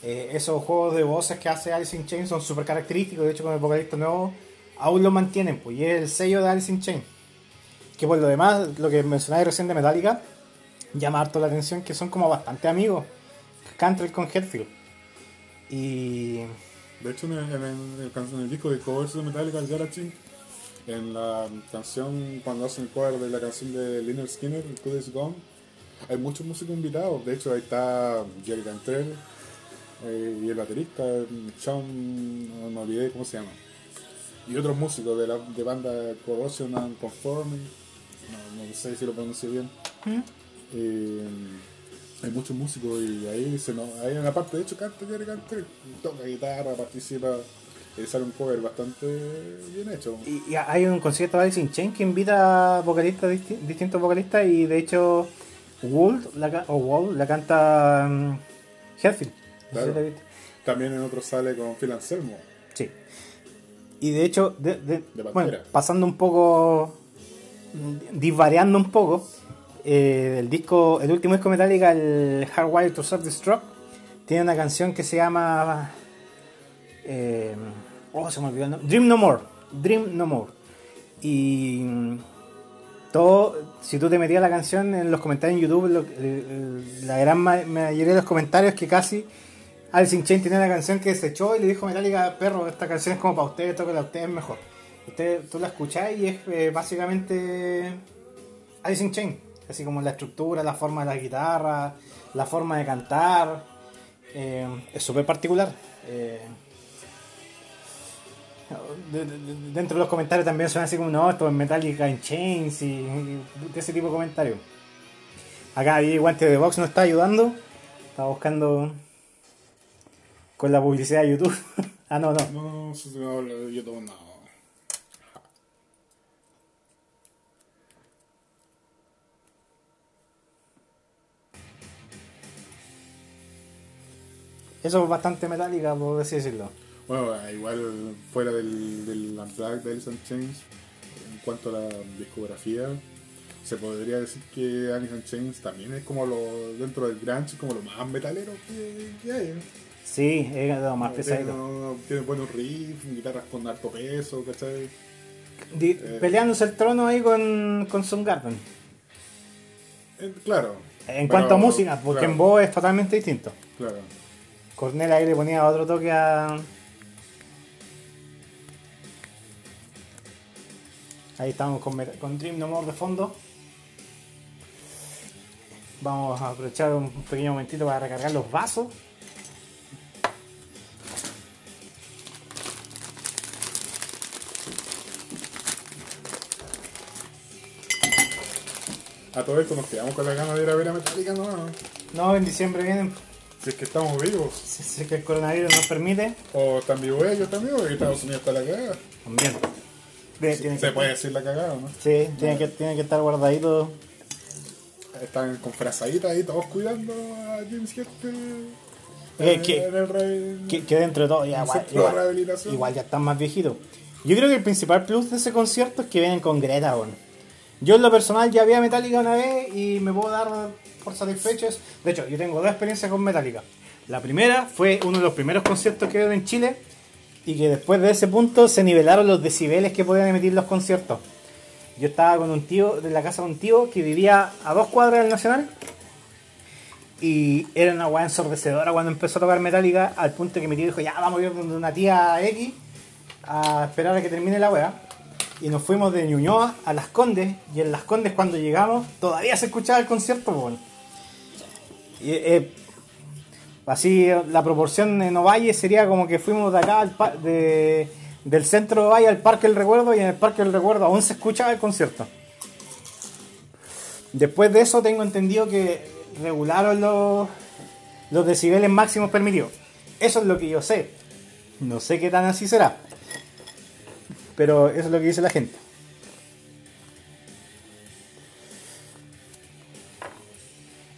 Speaker 1: Eh, esos juegos de voces que hace Alice in Chains son súper característicos. De hecho, con el vocalista nuevo aún lo mantienen. Pues, y es el sello de Alice in Chains. Que por lo demás, lo que mencionáis recién de Metallica, llama harto la atención que son como bastante amigos. Cantrell con Hetfield. Y.
Speaker 2: De hecho, en el, en el- el can- en el disco de covers de Metallica, el Galaxy, en la canción, cuando hacen cover de la canción de Lynyrd Skinner, el Good Is Gone, hay muchos músicos invitados. De hecho, ahí está Jerry Cantrell eh, y el baterista, Sean, no me olvidé cómo se llama. Y otros músicos de la de banda Corrosion and Conforming, no, no sé si lo pronuncio bien. Eh, hay muchos músicos y ahí se nos, ahí en la parte de hecho canta Jerry Cantrell, toca guitarra, participa, eh, sale un cover bastante bien hecho.
Speaker 1: Y, y hay un concierto de Alice in Chains que invita a vocalistas, disti- distintos vocalistas, y de hecho, Wold la, o Wold la canta um, Hetfield. No sé si
Speaker 2: Claro. También en otro sale con Phil Anselmo.
Speaker 1: Sí. Y de hecho, de- de-
Speaker 2: De Pantera.
Speaker 1: bueno, pasando un poco, mm, disvariando un poco, eh, el disco, el último disco Metallica, el Hardwired to Self-Destruct, tiene una canción que se llama, eh, oh, se me olvidó Dream No More, Dream No More. Y mm, todo, si tú te metías la canción en los comentarios en YouTube, el- la gran ma- mayoría de los comentarios que casi Alice in Chains tenía una canción que se echó y le dijo Metallica, perro, esta canción es como para ustedes, tóquela a ustedes mejor. Usted, tú la escuchás y es eh, básicamente Alice in Chains, así como la estructura, la forma de la guitarra, la forma de cantar, eh, es súper particular. eh. De- de- de- dentro de los comentarios también son así como, no, esto es Metallica in Chains y, y ese tipo de comentarios. Acá ahí Guante de Box nos está ayudando, está buscando con la publicidad de YouTube. ah, no, no.
Speaker 2: No, no, me habla de YouTube, no.
Speaker 1: Eso es bastante metálica, por así decirlo.
Speaker 2: Bueno, igual fuera del, del Unplugged de Alice in Chains, en cuanto a la discografía, se podría decir que Alice in Chains también es como lo, dentro del grunge, como lo más metalero que, que hay. ¿no?
Speaker 1: Sí, es lo más pesadito.
Speaker 2: tiene buenos riffs, guitarras con alto peso, ¿cachai?
Speaker 1: Di- Peleándose el trono ahí con, con Soundgarden.
Speaker 2: Eh, claro.
Speaker 1: En cuanto a música, porque
Speaker 2: claro,
Speaker 1: en voz es totalmente distinto.
Speaker 2: Claro.
Speaker 1: Cornel ahí le ponía otro toque a. Ahí estamos con, con Dream No More de fondo. Vamos a aprovechar un pequeño momentito para recargar los vasos.
Speaker 2: A todo esto nos quedamos con la ganas de ir a ver a Metallica, ¿no?
Speaker 1: No, en diciembre vienen.
Speaker 2: Si es que estamos vivos.
Speaker 1: Si, si es que el coronavirus nos permite.
Speaker 2: O están vivos ellos también, porque Estados Unidos está la cagada.
Speaker 1: También.
Speaker 2: Se
Speaker 1: que-
Speaker 2: puede decir la cagada, ¿no?
Speaker 1: Sí, tiene que, tiene que estar guardadito.
Speaker 2: Están con frazaditas ahí todos cuidando a James Hetfield.
Speaker 1: Eh, que-
Speaker 2: en el re-
Speaker 1: Que, que dentro de todo, ya, igual, igual- ya están más viejitos. Yo creo que el principal plus de ese concierto es que vienen con Greta, weón. Yo en lo personal ya vi a Metallica una vez y me puedo dar por satisfechos. De hecho, yo tengo dos experiencias con Metallica. La primera fue uno de los primeros conciertos que vieron en Chile y que después de ese punto se nivelaron los decibeles que podían emitir los conciertos. Yo estaba con un tío, en la casa de un tío que vivía a dos cuadras del Nacional y era una weá ensordecedora cuando empezó a tocar Metallica al punto que mi tío dijo, ya vamos a ir donde una tía X a esperar a que termine la weá. Y nos fuimos de Ñuñoa a Las Condes y en Las Condes cuando llegamos todavía se escuchaba el concierto. Y, eh, así la proporción en Ovalle sería como que fuimos de acá al de, del centro de Ovalle al Parque del Recuerdo y en el Parque del Recuerdo aún se escuchaba el concierto. Después de eso tengo entendido que regularon los, los decibeles máximos permitidos. Eso es lo que yo sé. No sé qué tan así será. Pero eso es lo que dice la gente.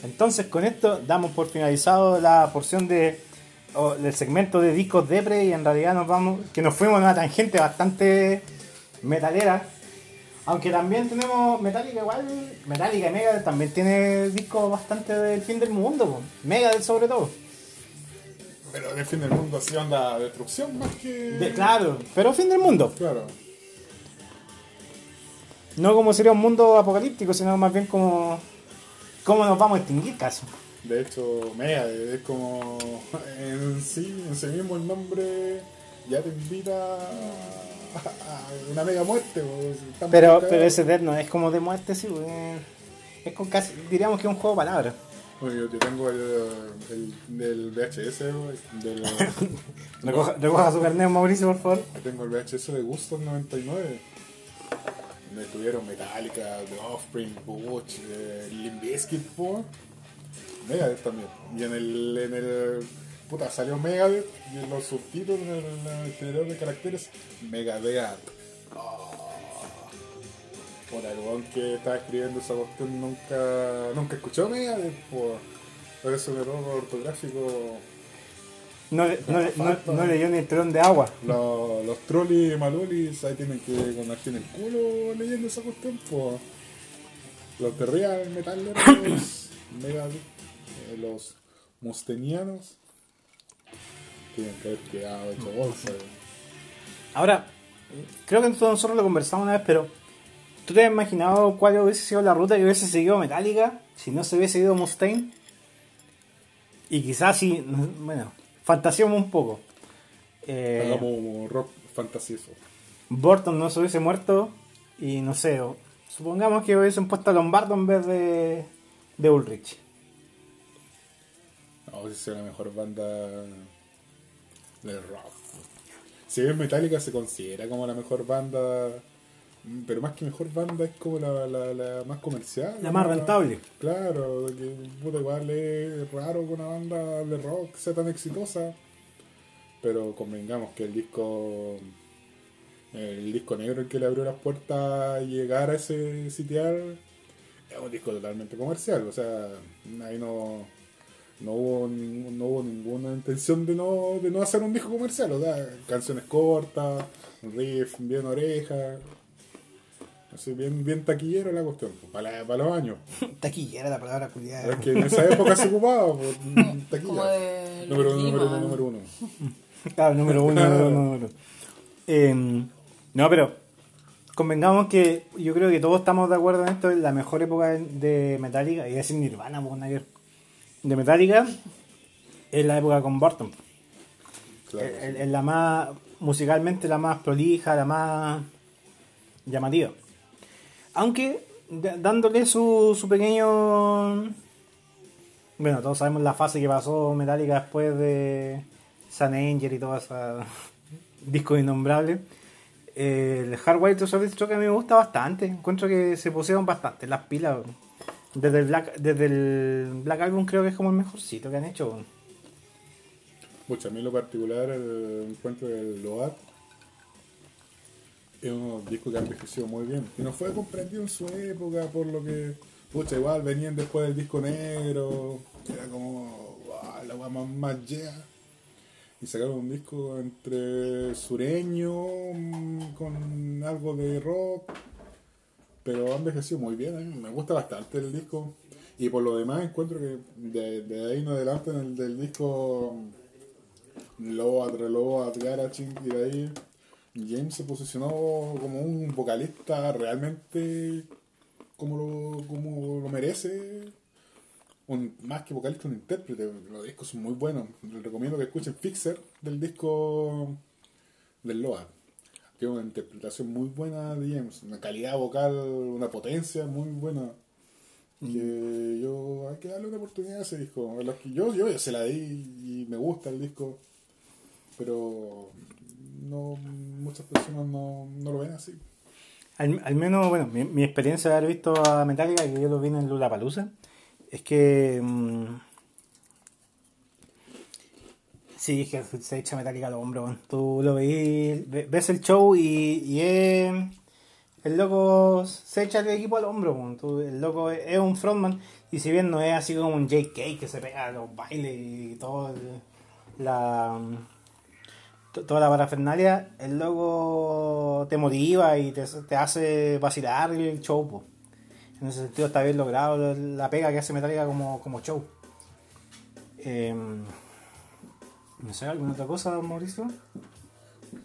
Speaker 1: Entonces con esto damos por finalizado la porción de o del segmento de discos depre y en realidad nos vamos que nos fuimos en una tangente bastante metalera aunque también tenemos Metallica igual Metallica y Megadeth también tiene discos bastante del fin del mundo. Megadeth sobre todo
Speaker 2: Pero de fin del mundo así onda destrucción más que.
Speaker 1: De- claro pero fin del mundo
Speaker 2: Claro.
Speaker 1: no como sería un mundo apocalíptico sino más bien como cómo nos vamos a extinguir caso
Speaker 2: De hecho, Mega es como [laughs] en sí, en sí mismo el nombre ya te invita a una mega muerte.
Speaker 1: pero pero ese Death no es como de muerte sí es con casi diríamos que es un juego de palabras
Speaker 2: Bueno, yo, yo tengo el, el del VHS, del, [laughs]
Speaker 1: recoja, recoja su carnet Mauricio por favor
Speaker 2: yo tengo el VHS de Gusto 99. Donde tuvieron Metallica, The Offspring, Butch, eh, Limp Bizkit, po. Megadeth también. Y en el, en el puta salió Megadeth y en los subtítulos en el, en el generador de caracteres Megadeth. Por el weón que estaba escribiendo esa cuestión nunca, nunca escuchó Megadeth, por, por eso el error ortográfico.
Speaker 1: no, no, no, no leyó ni el telón de agua
Speaker 2: Los, los trollis malulis ahí tienen que con la en el culo leyendo esa cuestión, pues. Los de Real Metaleros, Mega, eh, los mustenianos, tienen que haber quedado hecho bolsa. eh.
Speaker 1: Ahora, creo que nosotros lo conversamos una vez, pero ¿tú te has imaginado cuál hubiese sido la ruta que hubiese seguido Metallica si no se hubiese ido Mustaine? Y quizás si, bueno, fantaseamos un poco. Eh,
Speaker 2: Hagamos rock fantasioso.
Speaker 1: Burton no se hubiese muerto y no sé, supongamos que hubiesen puesto a Lombardo en vez de, de Ulrich.
Speaker 2: No, si sea la mejor banda del rock. Si bien Metallica se considera como la mejor banda, pero más que mejor banda es como la, la, la más comercial.
Speaker 1: La más rentable.
Speaker 2: Claro, que puta, igual es raro que una banda de rock sea tan exitosa. Pero convengamos que el disco el disco negro el que le abrió las puertas a llegar a ese sitial es un disco totalmente comercial. O sea, ahí no, no hubo, ningún- no hubo ninguna intención de no, de no hacer un disco comercial. O sea, canciones cortas, un riff bien oreja. Así, bien, bien taquillero la cuestión, pues, para, para los años. [laughs]
Speaker 1: Taquillera la palabra
Speaker 2: Es
Speaker 1: culiada.
Speaker 2: que en esa época se ocupaba, pues, [laughs]
Speaker 3: Como
Speaker 2: taquilla. Número uno, número uno, número uno. [laughs]
Speaker 1: Claro, número uno, número uno, número uno. Eh, no, pero convengamos que yo creo que todos estamos de acuerdo en esto. La mejor época de- Metallica, y decir Nirvana, pues, ver. de Metallica, es la época con Burton.
Speaker 2: Claro.
Speaker 1: Es, es la más, musicalmente, la más prolija, la más llamativa. Aunque dándole su, su pequeño. Bueno, todos sabemos la fase que pasó Metallica después de Sun Angel y todo ese [laughs] disco innombrable. El Hard White to Solid Stroke a mí me gusta bastante. Encuentro que se pusieron bastante las pilas. Desde el Black, desde el Black Album creo que es como el mejorcito que han hecho.
Speaker 2: Pucha, a mí lo particular el encuentro del Load es un disco que ha envejecido muy bien. Y no fue comprendido en su época por lo que, pucha, igual venían después del disco negro, era como "Guau, la más, más yeah". Y sacaron un disco entre sureño, mm, con algo de rock, pero ha envejecido muy bien. mí Me gusta bastante el disco. Y por lo demás encuentro que de, ahí en adelante en el del disco Load, Reload, Garage y de ahí James se posicionó como un vocalista realmente como lo, como lo merece. Un, más que vocalista, un intérprete. Los discos son muy buenos. Les recomiendo que escuchen Fixer del disco del Load. tiene una interpretación muy buena de James, una calidad vocal, una potencia muy buena. Que yo hay que darle una oportunidad a ese disco. Yo, yo se la di y me gusta el disco, pero no muchas personas no, no lo ven así.
Speaker 1: Al, al menos, bueno, mi, experiencia de haber visto a Metallica, que yo lo vi en Lula Palusa, es que. mm, sí, es que se echa Metallica al hombro. Tú lo veis, ve- ves el show y, y es. El loco se echa el equipo al hombro. el loco es, un frontman, y si bien no es así como un JK que se pega a los bailes y todo. el- la toda la parafernalia, el logo te motiva y te, te hace vacilar el show. po. En ese sentido está bien logrado la- pega que hace Metallica como, como show. Em, no sé, ¿alguna otra cosa, Mauricio?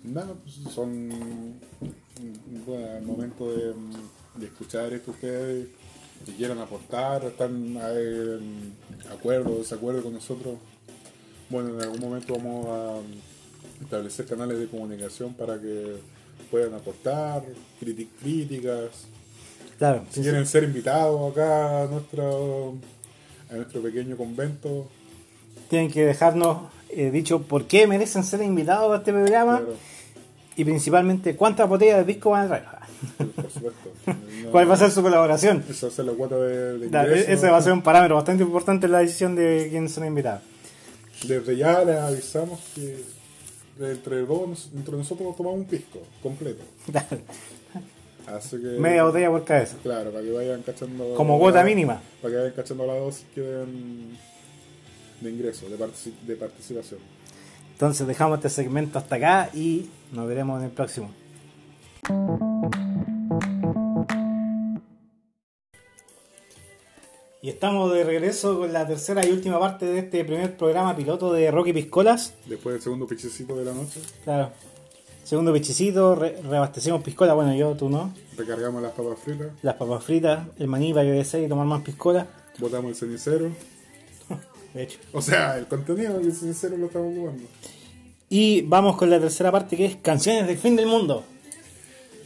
Speaker 2: Nada, pues son un buen momento de, de escuchar esto ustedes que quieran aportar, están eh, en acuerdo o desacuerdo con nosotros. Bueno, en algún momento vamos a establecer canales de comunicación para que puedan aportar, críticas,
Speaker 1: Claro,
Speaker 2: si quieren ser invitados acá a nuestro, a nuestro pequeño convento.
Speaker 1: tienen que dejarnos eh, dicho por qué merecen ser invitados a este programa
Speaker 2: Claro,
Speaker 1: y principalmente cuántas botellas de disco van a traer.
Speaker 2: por supuesto. No- [laughs]
Speaker 1: ¿Cuál va a ser su colaboración?
Speaker 2: Esa va a ser la cuota de, de ingreso.
Speaker 1: ese va a ser un parámetro bastante importante en la decisión de quiénes son invitados.
Speaker 2: Desde ya les avisamos que entre dos, entre nosotros tomamos un pisco completo. Así que.
Speaker 1: Media botella por cabeza.
Speaker 2: Claro, para que vayan cachando.
Speaker 1: Como cuota
Speaker 2: la-
Speaker 1: mínima.
Speaker 2: Para que vayan cachando la dosis que den de ingreso, de participación.
Speaker 1: Entonces dejamos este segmento hasta acá y nos veremos en el próximo. Y estamos de regreso con la tercera y última parte de este primer programa piloto de Rocky Piscolas.
Speaker 2: Después del segundo pichecito de la noche,
Speaker 1: Claro. Segundo pichicito, re- reabastecemos piscola. Bueno, yo, tú no.
Speaker 2: recargamos las papas fritas,
Speaker 1: Las papas fritas, el maní para que desee y tomar más piscola.
Speaker 2: botamos el cenicero. [laughs]
Speaker 1: De hecho.
Speaker 2: O sea, el contenido del cenicero lo estamos ocupando.
Speaker 1: Y vamos con la tercera parte que es Canciones del Fin del Mundo.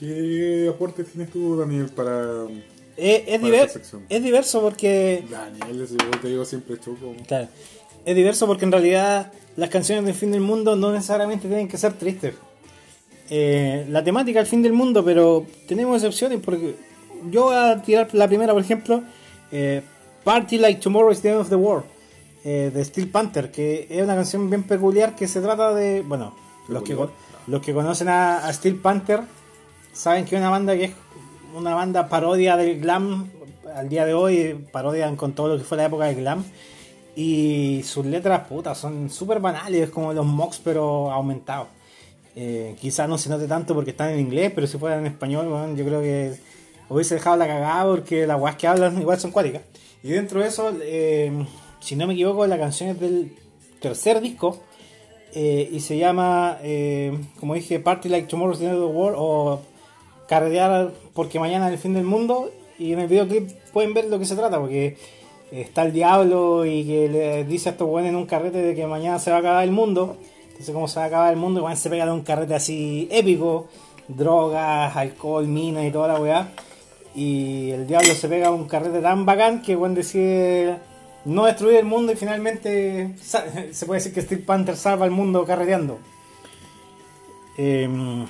Speaker 2: ¿Qué aportes tienes tú, Daniel, para.
Speaker 1: Es, diver- es diverso porque
Speaker 2: Daniel, si yo te digo siempre choco.
Speaker 1: Claro. Es diverso porque en realidad las canciones del fin del mundo no necesariamente tienen que ser tristes. Eh, la temática del fin del mundo, pero tenemos excepciones porque yo voy a tirar la primera, por ejemplo, eh, Party Like Tomorrow is the End of the World, eh, de Steel Panther, que es una canción bien peculiar que se trata de, bueno, los que,
Speaker 2: Peculiar.
Speaker 1: los que conocen a, a Steel Panther saben que es una banda que es una banda parodia del glam al día de hoy, parodian con todo lo que fue la época del glam. Y sus letras, putas, son súper banales, como los mocks, pero aumentados. Eh, quizás no se note tanto porque están en inglés, pero si fueran en español, weón, yo creo que hubiese dejado la cagada porque las guas que hablan igual son cuáticas. Y dentro de eso, eh, si no me equivoco, la canción es del tercer disco eh, y se llama, eh, como dije, Party Like Tomorrow's the World o Carretear porque mañana es el fin del mundo. Y en el videoclip pueden ver lo que se trata, porque está el diablo y que le dice a estos buenos en un carrete de que mañana se va a acabar el mundo. Entonces, como se va a acabar el mundo, igual se pega de un carrete así épico: drogas, alcohol, minas y toda la weá. Y el diablo se pega a un carrete tan bacán que Juan decide no destruir el mundo y finalmente [laughs] se puede decir que Steel Panther salva al mundo carreteando. Em,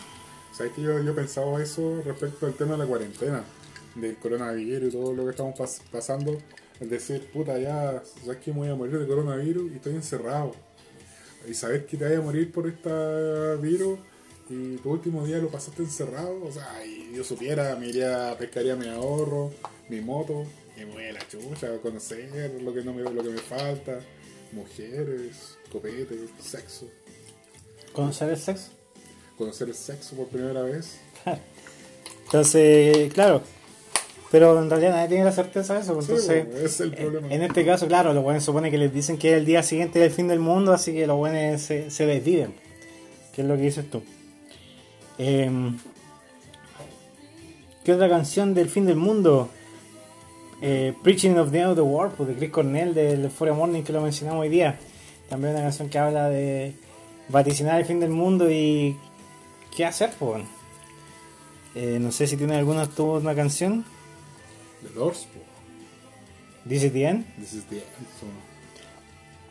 Speaker 2: ¿Sabes que yo, yo pensaba eso respecto al tema de la cuarentena, del coronavirus y todo lo que estamos pas- pasando? Es decir, puta, ya, sabes que me voy a morir de coronavirus y estoy encerrado. Y saber que te vayas a morir por este virus y tu último día lo pasaste encerrado, o sea, y yo supiera, me iría, pescaría mi ahorro, mi moto, y me voy a la chucha, a conocer lo que, no me, lo que me falta, mujeres, copetes, sexo,
Speaker 1: conocer el sexo.
Speaker 2: Conocer el sexo por primera vez.
Speaker 1: Entonces, claro. Pero en realidad nadie tiene la certeza de eso. pues,
Speaker 2: Sí,
Speaker 1: Entonces,
Speaker 2: bueno, ese es el problema.
Speaker 1: en este caso, claro, los buenos supone que les dicen que es el día siguiente del fin del mundo, así que los buenos se, se desviven. ¿Qué es lo que dices tú? Em, ¿Qué otra canción del fin del mundo? Eh, Preaching of the End of the World, pues, de Chris Cornell del Foreign Morning que lo mencionamos hoy día. También una canción que habla de vaticinar el fin del mundo y qué hacer, pues. Eh, no sé si tiene alguna tuvo una canción.
Speaker 2: The Doors, po.
Speaker 1: Dice Tien.
Speaker 2: This is the end. so.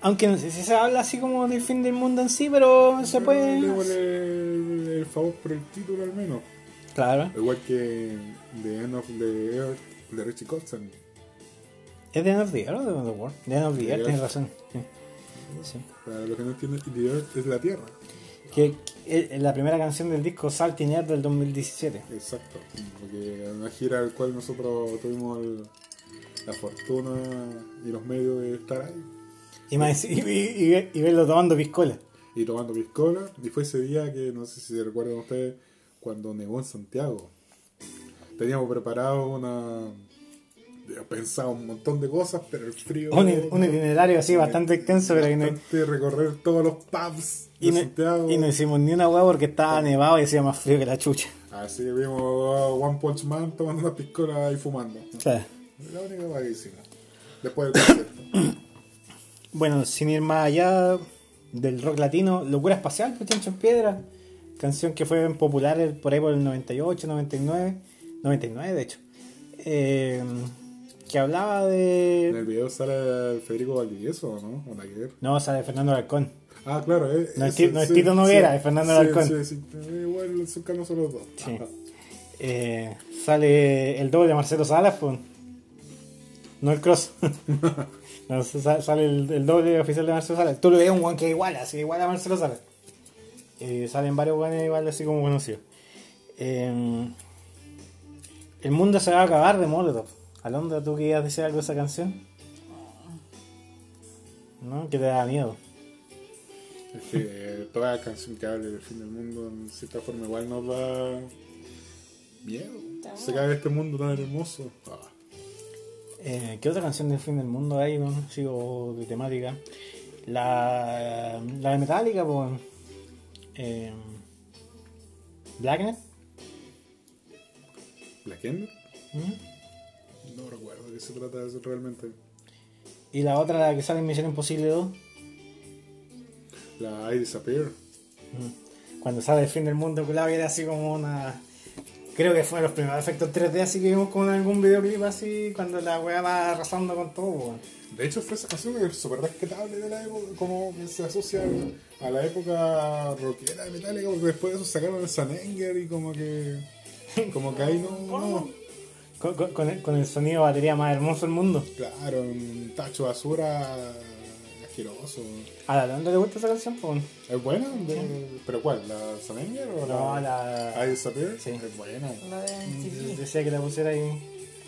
Speaker 1: Aunque no sé si se habla así como del fin del mundo en sí, pero se puede.
Speaker 2: El, el favor por el título al menos.
Speaker 1: Claro.
Speaker 2: Igual que The End of the Earth de Richie Kotzen.
Speaker 1: ¿Es de End of the Earth o End of the World? De End of the
Speaker 2: The
Speaker 1: Earth, tienes razón. Sí. Sí.
Speaker 2: Para los que no entienden, The Earth es la Tierra.
Speaker 1: Que, que es la primera canción del disco Salting Earth del 2017.
Speaker 2: Exacto. Porque una gira al cual nosotros tuvimos el- la fortuna y los medios de estar ahí.
Speaker 1: Y, más, y- y verlo tomando piscola.
Speaker 2: Y tomando piscola. Y fue ese día que, no sé si se recuerdan ustedes, cuando negó en Santiago. Teníamos preparado una... Pensado un montón de cosas, pero el frío...
Speaker 1: Un, un itinerario así bastante extenso, pero que no,
Speaker 2: Bastante recorrer todos los pubs de
Speaker 1: y, no,
Speaker 2: Santiago.
Speaker 1: y no hicimos ni una hueá porque estaba nevado y hacía más frío que la chucha.
Speaker 2: Así que vimos a One Punch Man tomando una piscola y fumando.
Speaker 1: O sea,
Speaker 2: La única que hicimos. Después del concierto. [clears throat]
Speaker 1: bueno, sin ir más allá del rock latino, Locura Espacial, pues Chancho en Piedra. Canción que fue popular por ahí por el 98, 99. 99 de hecho. Eh, que hablaba
Speaker 2: En
Speaker 1: de...
Speaker 2: el video sale Federico Valdivieso, ¿no? ¿O que ver?
Speaker 1: No, sale Fernando Alarcón.
Speaker 2: Ah, claro. eh,
Speaker 1: No es no es Tito Noguera, es Fernando
Speaker 2: sí,
Speaker 1: Alarcón.
Speaker 2: Sí, sí, eh, Igual son los dos.
Speaker 1: Sí. Eh, sale el doble de Marcelo Salas, pues. No el cross. [laughs] No, sa- sale el, el doble oficial de Marcelo Salas. Tú lo ves un guan que igual, así igual a Marcelo Salas. Eh, salen varios guanes igual así como conocidos. Eh, el mundo se va a acabar de Molotov. Alondra, ¿tú querías decir algo de esa canción? ¿No? Que te da miedo.
Speaker 2: Es que eh, toda canción que hable del fin del mundo, en cierta forma, igual nos da miedo. Se cae este mundo tan hermoso. Ah,
Speaker 1: Eh, ¿Qué otra canción del fin del mundo hay? No sigo de temática. La, la de Metallica, pues. Eh, Blacknet.
Speaker 2: ¿Black Ender?
Speaker 1: ¿Mm?
Speaker 2: No recuerdo de qué se trata eso realmente.
Speaker 1: Y la otra, la que sale en Misión Imposible 2.
Speaker 2: La I Disappear.
Speaker 1: Cuando sale el fin del mundo, claro, era así como una. Creo que fue los primeros efectos 3D así que vimos con algún videoclip así, cuando la weá va arrasando con todo. weón.
Speaker 2: De hecho, fue esa canción que es súper respetable de la época, como que se asocia a la época rockera de Metallica, porque después de eso sacaron el Sanenger y como que. Como que ahí no. no.
Speaker 1: Con, con- el, con el sonido de batería más hermoso del mundo.
Speaker 2: Claro, un tacho basura asqueroso.
Speaker 1: ¿A la Londra le gusta esa canción?
Speaker 2: ¿Es buena? De- ¿Pero cuál? ¿La Sanenger o
Speaker 1: No,
Speaker 2: la.
Speaker 1: la.
Speaker 2: I Disappear?
Speaker 1: Sí.
Speaker 2: Es buena.
Speaker 3: La de MTV.
Speaker 1: Decía que la pusiera ahí.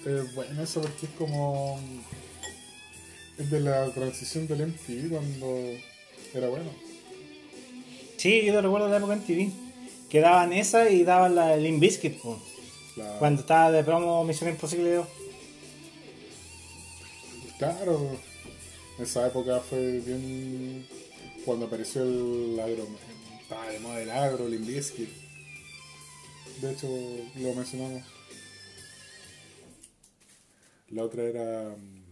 Speaker 2: Es buena eso porque es como. Es de la transición del MTV cuando era bueno.
Speaker 1: Sí, yo lo recuerdo de la época en TV. Que daban esa y daban la Limp Bizkit, Cuando estaba de promo Misión Imposible 2.
Speaker 2: Claro, esa época fue bien cuando apareció el agro, estaba de moda el agro, el Bizkit. De hecho, lo mencionamos. La otra era. mm,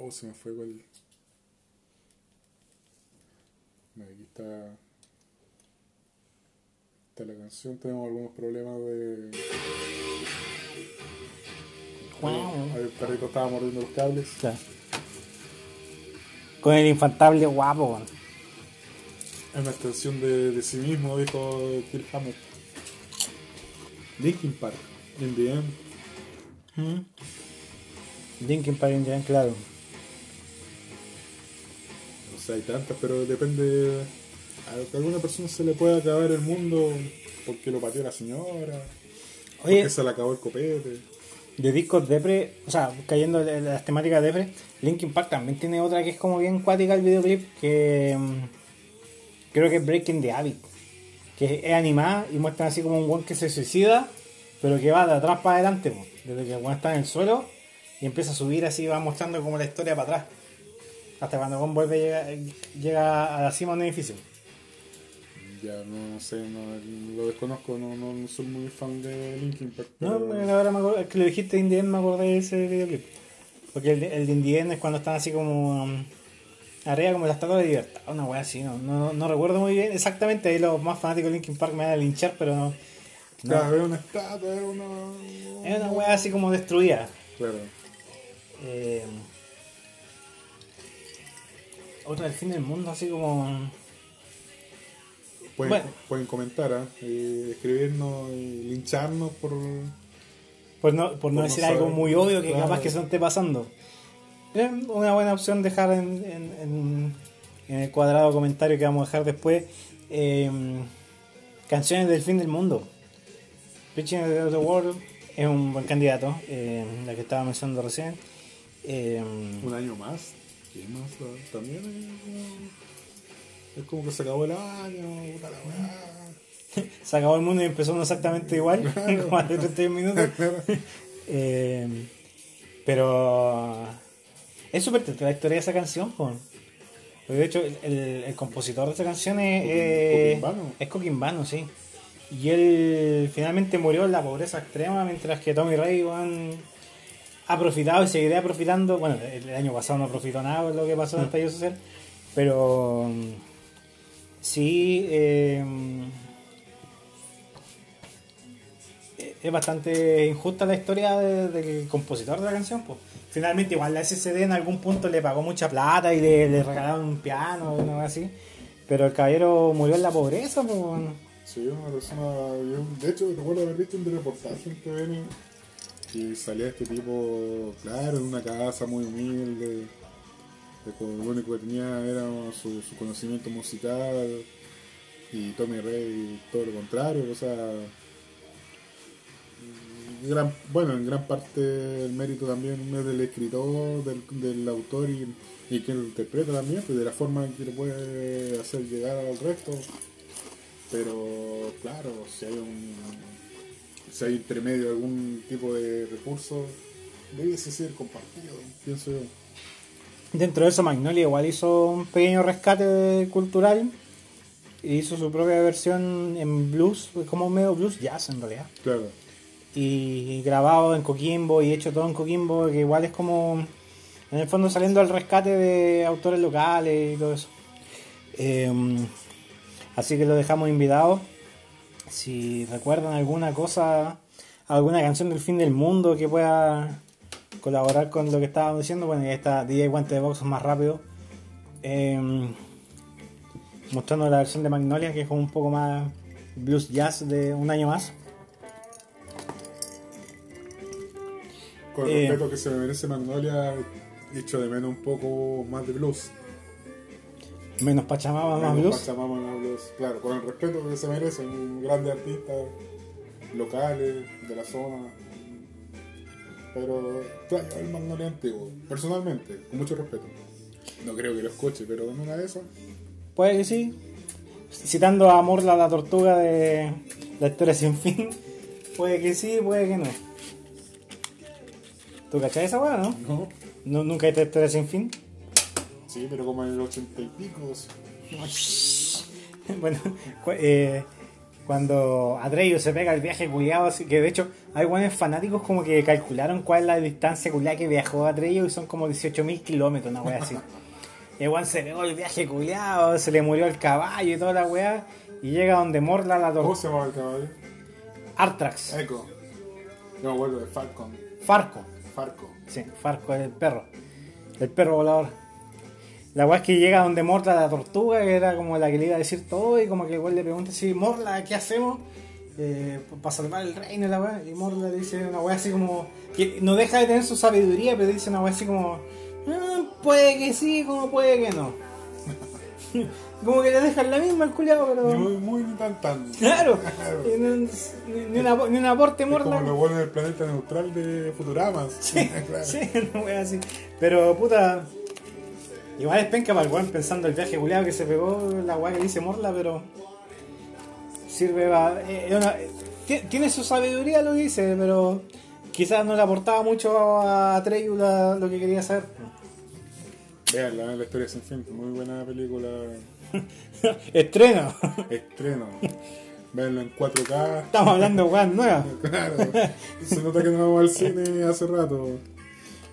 Speaker 2: Oh, se me fue. Mira, Aquí está. Está la canción, tenemos algunos problemas de. Ahí El perrito estaba mordiendo los cables.
Speaker 1: Claro. Con el infantable guapo.
Speaker 2: Es una extensión de, de sí mismo, dijo Kirk Hammett. Linkin Park, in the end.
Speaker 1: Linkin Park Indian, claro.
Speaker 2: O sea, hay tantas, pero depende. A alguna persona se le puede acabar el mundo porque lo pateó la señora,
Speaker 1: Oye,
Speaker 2: porque se le acabó el copete.
Speaker 1: de discos depre, o sea, cayendo en las temáticas depre, Linkin Park también tiene otra que es como bien cuática el videoclip, que mm, creo que es Breaking the Habit, que es animada y muestran así como un guan que se suicida, pero que va de atrás para adelante, desde que el guan está en el suelo y empieza a subir así, va mostrando como la historia para atrás, hasta cuando el guan vuelve llega, llega a la cima de un edificio.
Speaker 2: Ya no sé, no, lo desconozco, no, no, no soy muy fan de Linkin Park.
Speaker 1: No,
Speaker 2: pero-
Speaker 1: pero ahora me acuerdo, es que lo dijiste Indie End, me acordé de ese videoclip. Porque el, de- el de Indie End es cuando están así como um, arriba como la estatua de libertad, una wea así, no, no, no recuerdo muy bien exactamente, ahí los más fanáticos de Linkin Park me van a linchar, pero no, No.
Speaker 2: Claro, era una estatua, era una.
Speaker 1: Es una weá así como destruida.
Speaker 2: Claro.
Speaker 1: Eh, otra del fin del mundo, así como.
Speaker 2: Pueden,
Speaker 1: Bueno.
Speaker 2: pueden comentar. Eh, escribirnos y lincharnos por.
Speaker 1: Por no, por no
Speaker 2: Por no
Speaker 1: decir algo muy obvio que
Speaker 2: Claro.
Speaker 1: capaz que se esté pasando. Es una buena opción dejar en, en- en- en el cuadrado comentario que vamos a dejar después. eh, canciones del fin del mundo. Preaching of the World es un buen candidato, eh, la que estaba mencionando recién. Eh,
Speaker 2: Un año más. ¿Qué más? También es, como que se acabó el año, puta la weá. [laughs]
Speaker 1: se acabó el mundo y empezó uno exactamente igual, como hace 31 minutos. [laughs] Eh, pero es súper triste la historia de esa canción. de hecho, el, el- compositor de esa canción es, eh,
Speaker 2: Coquimbano.
Speaker 1: es Coquimbano, sí. Y él finalmente murió en la pobreza extrema, mientras que Tommy Ray weón, ha profitado y seguirá profitando. Bueno, el, año pasado no profitó nada con lo que pasó en el estallido social, pero mm, sí. eh, es bastante injusta la historia de- del compositor de la canción. Pues. Finalmente, igual la SCD en algún punto le pagó mucha plata y le, regalaron un piano o algo así. Pero el caballero murió en la pobreza. Pues.
Speaker 2: Sí, una persona. yo, de hecho, recuerdo haber visto un reportaje en TVN que salía este tipo, claro, en una casa muy humilde. De co- Lo único que tenía era su, conocimiento musical. Y Tommy Rey, todo lo contrario, o sea. bueno, en gran parte el mérito también es del escritor, del, autor y, y quien lo interpreta también, pues de la forma en que le puede hacer llegar al resto. Pero claro, si hay un si hay entre medio algún tipo de recurso, debiese ser compartido, pienso yo.
Speaker 1: Dentro de eso, Magnolia igual hizo un pequeño rescate cultural. E hizo su propia versión en blues, como medio blues jazz en realidad.
Speaker 2: Claro.
Speaker 1: y grabado en Coquimbo y hecho todo en Coquimbo, que igual es como en el fondo saliendo al rescate de autores locales y todo eso. Eh, así que lo dejamos invitado. Si recuerdan alguna cosa, alguna canción del fin del mundo que pueda colaborar con lo que estábamos diciendo, bueno, ya está DJ Guante de Box más rápido. Eh, mostrando la versión de Magnolia, que es como un poco más blues jazz de un año más.
Speaker 2: Con el
Speaker 1: Eh.
Speaker 2: respeto que se me merece Magnolia, echo de menos un poco más de blues.
Speaker 1: Menos Pachamama, más blues.
Speaker 2: Pachamama, más blues. Claro, con el respeto que se merecen grandes artistas locales, de la zona. Pero claro, el Magnolia antiguo, personalmente, con mucho respeto. No creo que lo escuche, pero en una de esas.
Speaker 1: Puede que sí. Citando a Morla la tortuga de la historia sin fin. Puede que sí, puede que no. ¿Tú cachai esa weá, no?
Speaker 2: No.
Speaker 1: ¿No? ¿Nunca hay historia sin fin?
Speaker 2: Sí, pero como en el ochenta y pico. [laughs]
Speaker 1: bueno, eh, cuando Atreyu se pega el viaje culiado, así que de hecho hay buenos fanáticos como que calcularon cuál es la distancia culiada que viajó Atreyu y son como 18.000 kilómetros, una weá así. Y [laughs] el weón se pegó el viaje culiado, se le murió el caballo y toda la weá, y llega donde Morla la
Speaker 2: ¿Cómo
Speaker 1: tortuga.
Speaker 2: se llama el caballo?
Speaker 1: Artrax,
Speaker 2: Echo. No de Falcon.
Speaker 1: Farco.
Speaker 2: Farco.
Speaker 1: Sí, Farco es el perro. El perro volador. La weá es que llega donde Morla la tortuga, que era como la que le iba a decir todo, y como que el weón le pregunta si Morla, ¿qué hacemos? Eh, para salvar el reino la weá. Y Morla le dice una weá así como. que no deja de tener su sabiduría, pero dice una weá así como. "Ah, puede que sí, como puede que no. [laughs] como que le dejan la misma al culiado, pero.
Speaker 2: Muy, muy ni tan tan.
Speaker 1: Claro, [laughs] ni, ni una, ni un aporte Morla.
Speaker 2: como lo bueno del planeta neutral de Futurama.
Speaker 1: Sí, [laughs]
Speaker 2: claro.
Speaker 1: sí, una wea así. Pero puta. Igual es penca para el weón pensando el viaje culiado que se pegó, la weá que dice Morla, pero. Sirve para. eh, una- tiene su sabiduría lo que dice, pero. Quizás no le aportaba mucho a Treyu lo que quería saber.
Speaker 2: Veanla, la historia sin fin. Muy buena película. [laughs]
Speaker 1: Estreno.
Speaker 2: Estreno. Veanla en 4K.
Speaker 1: Estamos hablando de weas nuevas. [laughs]
Speaker 2: Claro. Se nota que no vamos al cine hace rato.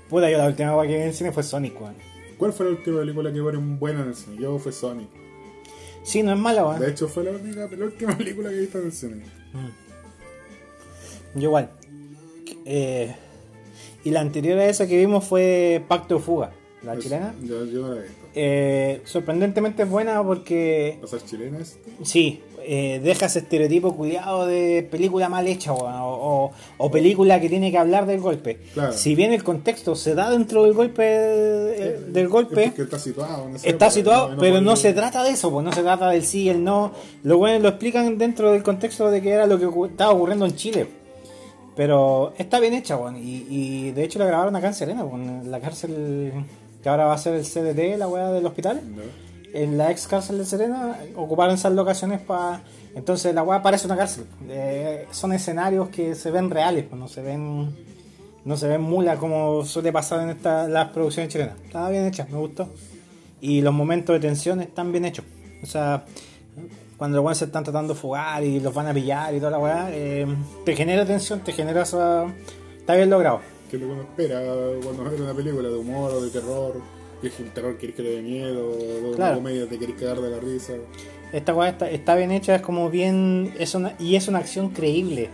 Speaker 1: Puta, yo la última wea que vi en el cine fue Sonic, weón.
Speaker 2: ¿Cuál fue la última película que fueron buena en el cine? Yo fue Sonic.
Speaker 1: Sí, no es mala,
Speaker 2: De
Speaker 1: weón.
Speaker 2: hecho, fue la única, la última [laughs] película que he visto en el cine.
Speaker 1: Yo igual. Eh, y la anterior a esa que vimos fue Pacto de Fuga, la chilena.
Speaker 2: Yo, yo no la he visto.
Speaker 1: Eh, sorprendentemente es buena porque
Speaker 2: ¿Va a ser chilena?
Speaker 1: Sí, eh, deja ese estereotipo cuidado de película mal hecha o, o- o película que tiene que hablar del golpe.
Speaker 2: Claro.
Speaker 1: Si bien el contexto se da dentro del golpe eh, del golpe,
Speaker 2: Es está situado.
Speaker 1: está situado, pero no se trata de eso, pues no se trata del sí y el no. Lo bueno lo explican dentro del contexto de que era lo que estaba ocurriendo en Chile. Pero está bien hecha, weón. Y, y de hecho la grabaron acá en Serena, en la cárcel que ahora va a ser el CDT, la weá del hospital
Speaker 2: ¿No?
Speaker 1: En la ex cárcel de Serena ocuparon esas locaciones para entonces la weá parece una cárcel. Eh, son escenarios que se ven reales pues no se ven no se ven mula como suele pasar en esta, las producciones chilenas. Estaba bien hecha me gustó. Y los momentos de tensión están bien hechos. O sea cuando los weones se están tratando de fugar y los van a pillar y toda la weá eh, te genera tensión te genera esa está bien logrado.
Speaker 2: Que lo que uno espera cuando ve una película de humor o de terror. Que es un terror que que le dé miedo,
Speaker 1: Claro.
Speaker 2: comedia te querés cagar de la risa.
Speaker 1: Esta weá está, está bien hecha, es como bien. Es una, y es una acción creíble.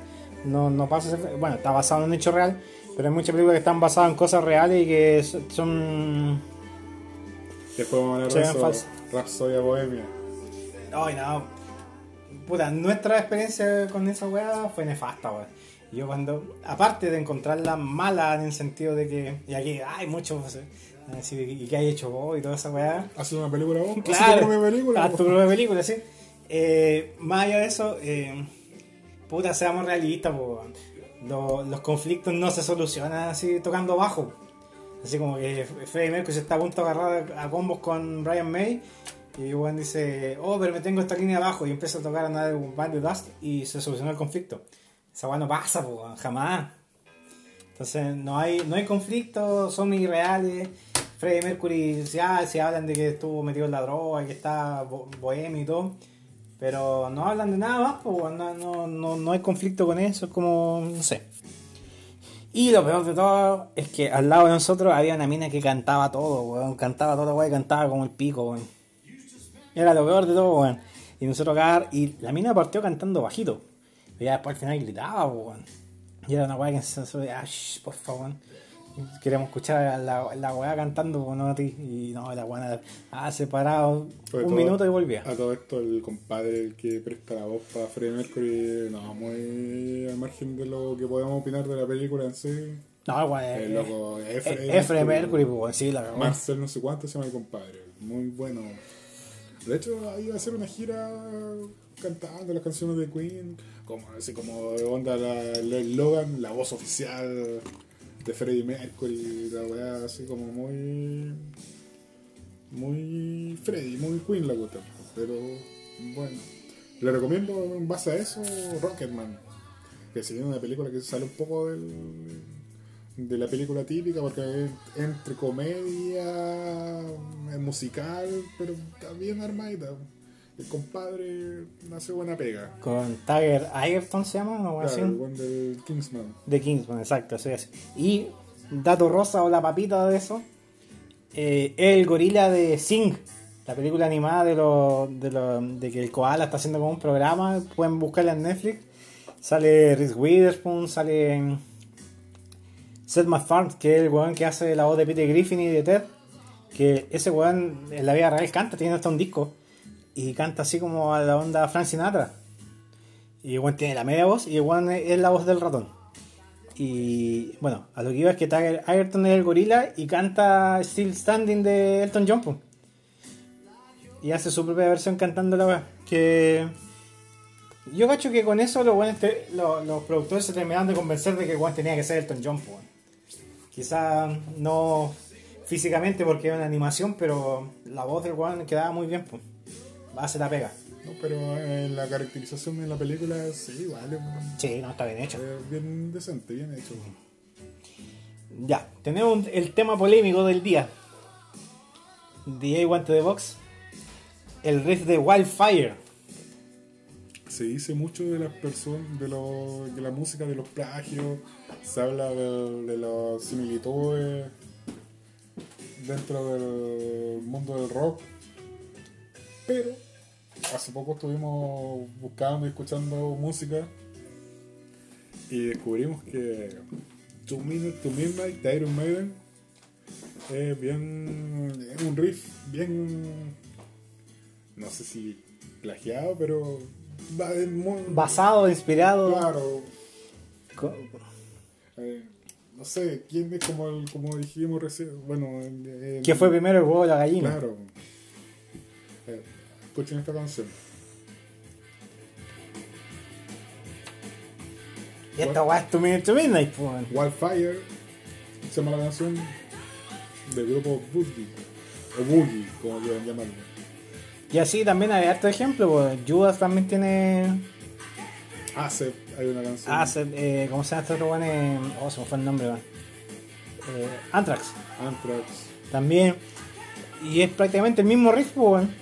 Speaker 1: No, no pasa Bueno, está basado en un hecho real, pero hay muchas películas que están basadas en cosas reales y que so- son.
Speaker 2: Después vamos a hablar de. Rapsodia Bohemia.
Speaker 1: Ay, no. Puta, nuestra experiencia con esa weá fue nefasta, weá. Yo cuando, aparte de encontrarla mala en el sentido de que, y aquí hay muchos, así, y que hay hecho vos y toda esa weá,
Speaker 2: ¿Haces una película vos? ¿Haces
Speaker 1: Claro,
Speaker 2: tu propia película?
Speaker 1: haz tu propia película, sí. Eh, más allá de eso, eh, puta, seamos realistas, po, Lo- los conflictos no se solucionan así tocando bajo. Así como que Freddie Mercury se está a punto de agarrar a combos con Brian May y Juan dice, oh, pero me tengo esta línea abajo y empieza a tocar Another Band of Dust y se solucionó el conflicto. Esa weá no pasa, po, jamás. Entonces no hay, no hay conflicto, son irreales. Freddie Mercury, se hablan de que estuvo metido en la droga, que está bo- bohemio y todo. Pero no hablan de nada más, pues no, hay conflicto con eso, es como, no sé. Y lo peor de todo es que al lado de nosotros había una mina que cantaba todo, weón. Cantaba todo, weón, cantaba como el pico, weón. Era lo peor de todo, weón. Y nosotros acá, y la mina partió cantando bajito. Y ya después al final gritaba, weón. Y era una weá que se ah, por favor. Queríamos escuchar a la, la weá cantando, pues, ¿no? a ti. Y no, la weá ah, separado un
Speaker 2: todo-
Speaker 1: minuto y volvía.
Speaker 2: A todo esto, el compadre el que presta la voz para Freddie Mercury, no, muy al margen de lo que podemos opinar de la película en sí.
Speaker 1: No, eh,
Speaker 2: El loco,
Speaker 1: eh,
Speaker 2: Efre-
Speaker 1: eh, Efre Mercury, pues, sí, la verdad.
Speaker 2: Marcel no sé cuánto se llama el compadre. Muy bueno. De hecho, iba a hacer una gira cantando las canciones de Queen. Como, así como onda la, el eslogan, la voz oficial de Freddie Mercury. La weá así como muy... Muy Freddie, muy Queen la cuestión. Pero bueno. Le recomiendo en base a eso Rocketman. Que sería una película que sale un poco del, de la película típica porque es entre comedia, es musical, pero bien armadita. El compadre hace buena pega.
Speaker 1: Con Tiger Egerton se llama, ¿no?
Speaker 2: Claro,
Speaker 1: así.
Speaker 2: el del Kingsman.
Speaker 1: De Kingsman, exacto, así es. Y dato rosa o la papita de eso, eh, el gorila de Sing, la película animada de, lo, de, lo- de que el koala está haciendo como un programa, pueden buscarla en Netflix. Sale Reese Witherspoon, sale mm, Seth MacFarlane, que es el weón que hace la voz de Peter Griffin y de Ted. Que ese weón en la vida real canta, tiene hasta un disco. Y canta así como a la onda Frank Sinatra. Y weón tiene la media voz y weón es la voz del ratón. Y bueno, a lo que iba es que Tiger Egerton es el gorila y canta Still Standing de Elton John. Y hace su propia versión cantando la. Que yo cacho que con eso los, productores se terminaron de convencer de que weón tenía que ser Elton John. Quizá no físicamente porque era una animación, pero la voz del weón quedaba muy bien. Pues. Hace la pega.
Speaker 2: No, pero en la caracterización de la película, sí, vale.
Speaker 1: Sí, no, está bien hecho.
Speaker 2: Bien decente, bien hecho.
Speaker 1: Ya, tenemos el tema polémico del día. DJ Guante de Box. El riff de Wildfire.
Speaker 2: se dice mucho de las personas, de, lo- de la música, de los plagios, se habla de, de las similitudes dentro del mundo del rock, pero hace poco estuvimos buscando y escuchando música Y descubrimos que Two Minutes to Midnight de Iron Maiden es bien. es un riff bien. no sé si plagiado, pero. muy-
Speaker 1: Basado, inspirado.
Speaker 2: Claro. eh, no sé, quién es como, el- como dijimos recién. Bueno, el- el-
Speaker 1: ¿Qué fue primero el huevo o la gallina?
Speaker 2: Claro. Escuchen esta canción.
Speaker 1: Y esta weá es tu minute to midnight, pues.
Speaker 2: Wildfire se llama la canción del grupo Boogie. O Boogie, como quieran llamarlo.
Speaker 1: Y así también hay harto ejemplo, pues. Judas también tiene.
Speaker 2: Acep, hay una canción.
Speaker 1: Se- eh, ¿cómo se llama este otro weón? Eh, Oh, se me fue el nombre, weón. Eh, Anthrax.
Speaker 2: Anthrax.
Speaker 1: También. Y es prácticamente el mismo riff, weón.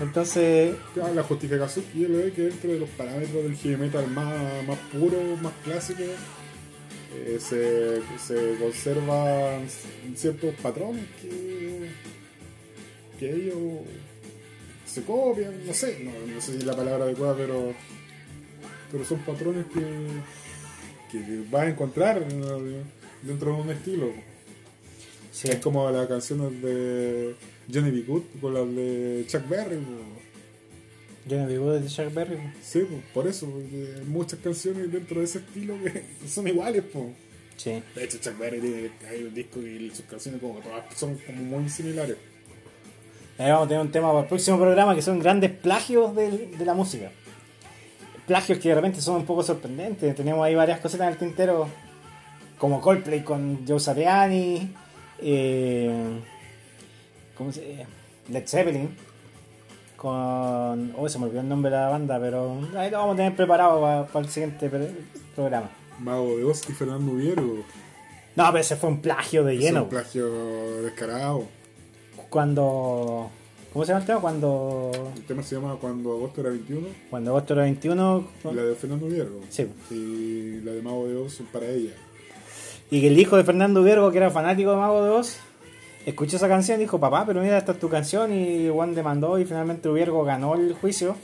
Speaker 1: Entonces,
Speaker 2: La justificación que yo le doy que dentro de los parámetros del heavy metal más, más puro, más clásico, eh, se, se conservan ciertos patrones que, que ellos se copian, no sé, no, no sé si es la palabra adecuada, pero, pero son patrones que, que vas a encontrar dentro de un estilo.
Speaker 1: sí.
Speaker 2: Es como las canciones de Johnny B. Good con las de Chuck Berry. po.
Speaker 1: Yo no vivo de Chuck Berry. pues.
Speaker 2: Sí, pues, por eso, porque hay muchas canciones dentro de ese estilo que [laughs] son iguales, pues.
Speaker 1: Sí.
Speaker 2: De hecho, Chuck Berry tiene hay un disco y sus canciones como son como muy similares.
Speaker 1: Ahí vamos a tener un tema para el próximo programa que son grandes plagios de, de la música. Plagios que de repente son un poco sorprendentes. Tenemos ahí varias cositas en el tintero, como Coldplay con Joe Satriani, eh, ¿cómo se Led Zeppelin, con. Oh, se me olvidó el nombre de la banda, pero ahí lo vamos a tener preparado para, para el siguiente programa.
Speaker 2: Mago de Oz y Fernando Viergo.
Speaker 1: No, pero ese fue un plagio de
Speaker 2: Es
Speaker 1: lleno.
Speaker 2: un plagio descarado.
Speaker 1: Cuando. ¿Cómo se llama el tema? Cuando.
Speaker 2: El tema se llama Cuando agosto era 21.
Speaker 1: Cuando agosto era 21.
Speaker 2: La de Fernando Viergo.
Speaker 1: Sí.
Speaker 2: Y la de Mago de Oz para ella.
Speaker 1: Y que el hijo de Fernando Viergo, que era fanático de Mago de Oz, escuchó esa canción y dijo, papá, pero mira, esta es tu canción. Y Juan demandó y finalmente Viergo ganó el juicio.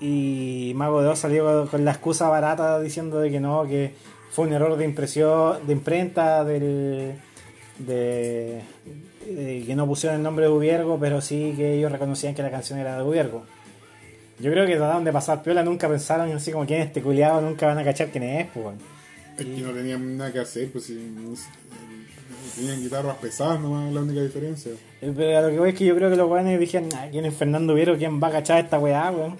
Speaker 1: Y Mago de Oz salió con la excusa barata diciendo de que no, que fue un error de impresión, de imprenta, del, de, de que no pusieron el nombre de Ubiergo, pero sí que ellos reconocían que la canción era de Ubiergo. Yo creo que trataron de pasar piola, nunca pensaron así como quién es este culiado, nunca van a cachar quién es, pues.
Speaker 2: Es que no tenían nada que hacer, pues si, tenían guitarras pesadas nomás, la única diferencia.
Speaker 1: Eh, Pero a lo que voy es que yo creo que los weones dijeron, ah, ¿quién es Fernando Viero? ¿Quién va a cachar esta weá, weón?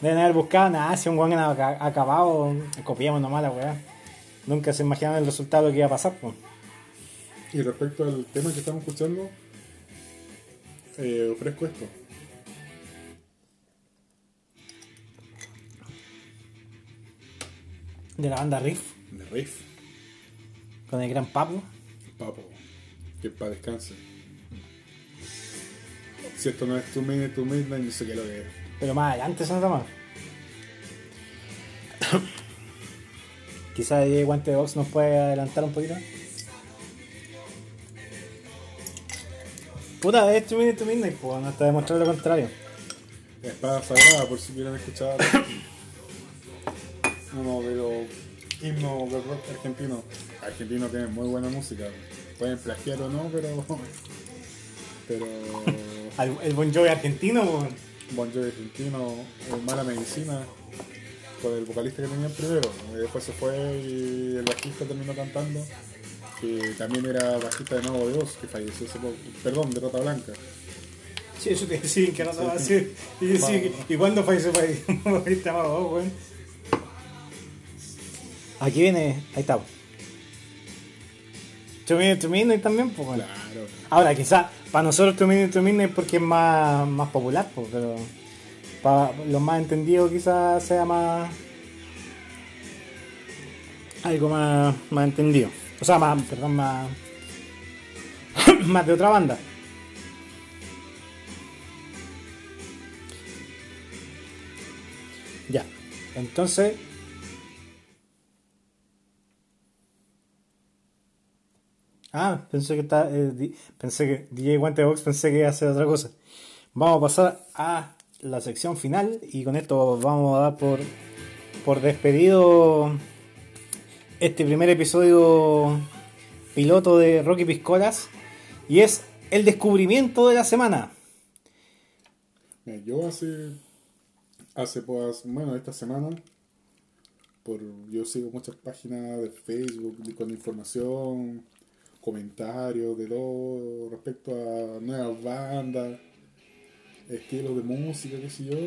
Speaker 1: Deben haber buscado, nada, si un weón aca- acabado, copiamos nomás la weá. Nunca se imaginaron el resultado que iba a pasar, pues.
Speaker 2: Y respecto al tema que estamos escuchando, eh, ofrezco esto.
Speaker 1: De la banda Riff,
Speaker 2: De Riff,
Speaker 1: con el gran Papo.
Speaker 2: Papo, que para descanse. Si esto no es tu minute, tu midnight, no sé qué es lo que es.
Speaker 1: Pero más adelante se nota más. [coughs] Quizás el guante de box nos puede adelantar un poquito. Puta, es tu minute to midnight, pues, no está demostrando lo contrario.
Speaker 2: Espada Sagrada, por si quieren escuchar. Uno [coughs] de los himnos del rock argentino. Argentino tiene muy buena música. Pueden plagiar o no, pero. [laughs] Pero. [laughs]
Speaker 1: El Bon Jovi argentino.
Speaker 2: Bon Jovi argentino, eh, Mala Medicina, con el vocalista que tenían primero. Y después se fue y el bajista terminó cantando. Que también era bajista de Mago de Oz, que falleció hace poco. Perdón, de Rota Blanca.
Speaker 1: Sí, eso te decía que no se va a
Speaker 2: Sí.
Speaker 1: decir. Y ¿y cuándo país? [laughs] Ahorita más weón. Aquí viene, ahí está. Two Minutes to Midnight también, pues.
Speaker 2: Claro.
Speaker 1: Ahora, quizás para nosotros Two Minutes to Midnight porque es más, más popular, pues, pero para los más entendidos quizás sea más. algo más, más entendido. O sea, más, perdón, más. [coughs] más de otra banda. Ya, entonces. Ah, pensé que está, eh, pensé que DJ Guante Box pensé que iba a hacer otra cosa. Vamos a pasar a la sección final y con esto vamos a dar por, por despedido este primer episodio piloto de Rocky Piscolas y es el descubrimiento de la semana.
Speaker 2: Yo hace, hace pues, bueno, esta semana, por, yo sigo muchas páginas de Facebook con información, comentarios de todo respecto a nuevas bandas, estilos de música, qué sé yo.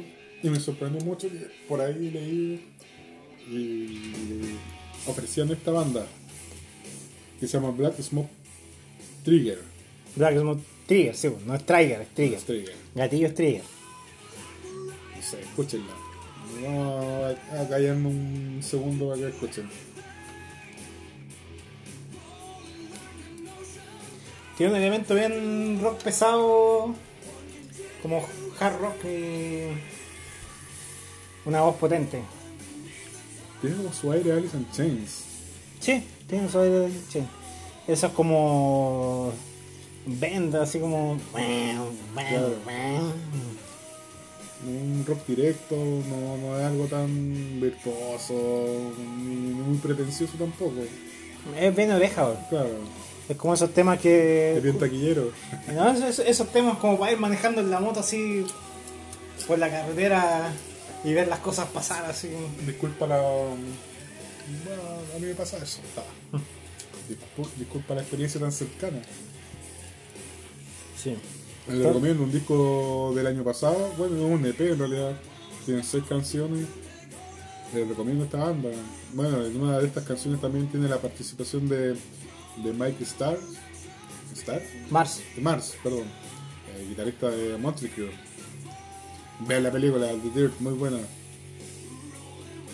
Speaker 2: Y me sorprendió mucho que por ahí leí y ofrecían esta banda que se llama Black Smoke Trigger.
Speaker 1: Black Smoke Trigger, sí, no es Trigger, es Trigger.
Speaker 2: Trigger.
Speaker 1: Gatillo es Trigger.
Speaker 2: No sé, escúchenla. Vamos a, a callarme un segundo para que escuchen.
Speaker 1: Tiene un elemento bien rock pesado, como hard rock y una voz potente.
Speaker 2: Tiene como su aire Alice in Chains.
Speaker 1: Sí, tiene un sonido de sí. Eso es como venda, así como
Speaker 2: Claro. Un rock directo, no, no es algo tan virtuoso, ni muy pretencioso tampoco.
Speaker 1: es bien oreja.
Speaker 2: Claro,
Speaker 1: es como esos temas
Speaker 2: es
Speaker 1: que
Speaker 2: bien taquillero.
Speaker 1: no, esos, esos temas como para ir manejando en la moto así por la carretera y ver las cosas pasar así.
Speaker 2: Disculpa la. Bueno, a mí me pasa eso. Ah. Disculpa, disculpa la experiencia tan cercana.
Speaker 1: Sí.
Speaker 2: Les recomiendo un disco del año pasado, bueno, es un EP en realidad, tiene seis canciones. Les recomiendo esta banda. Bueno, en una de estas canciones también tiene la participación de, de Mike Starr, Starr,
Speaker 1: Mars.
Speaker 2: de Mars, perdón, el guitarrista de Crue. Vean la película, The Dirt, muy buena.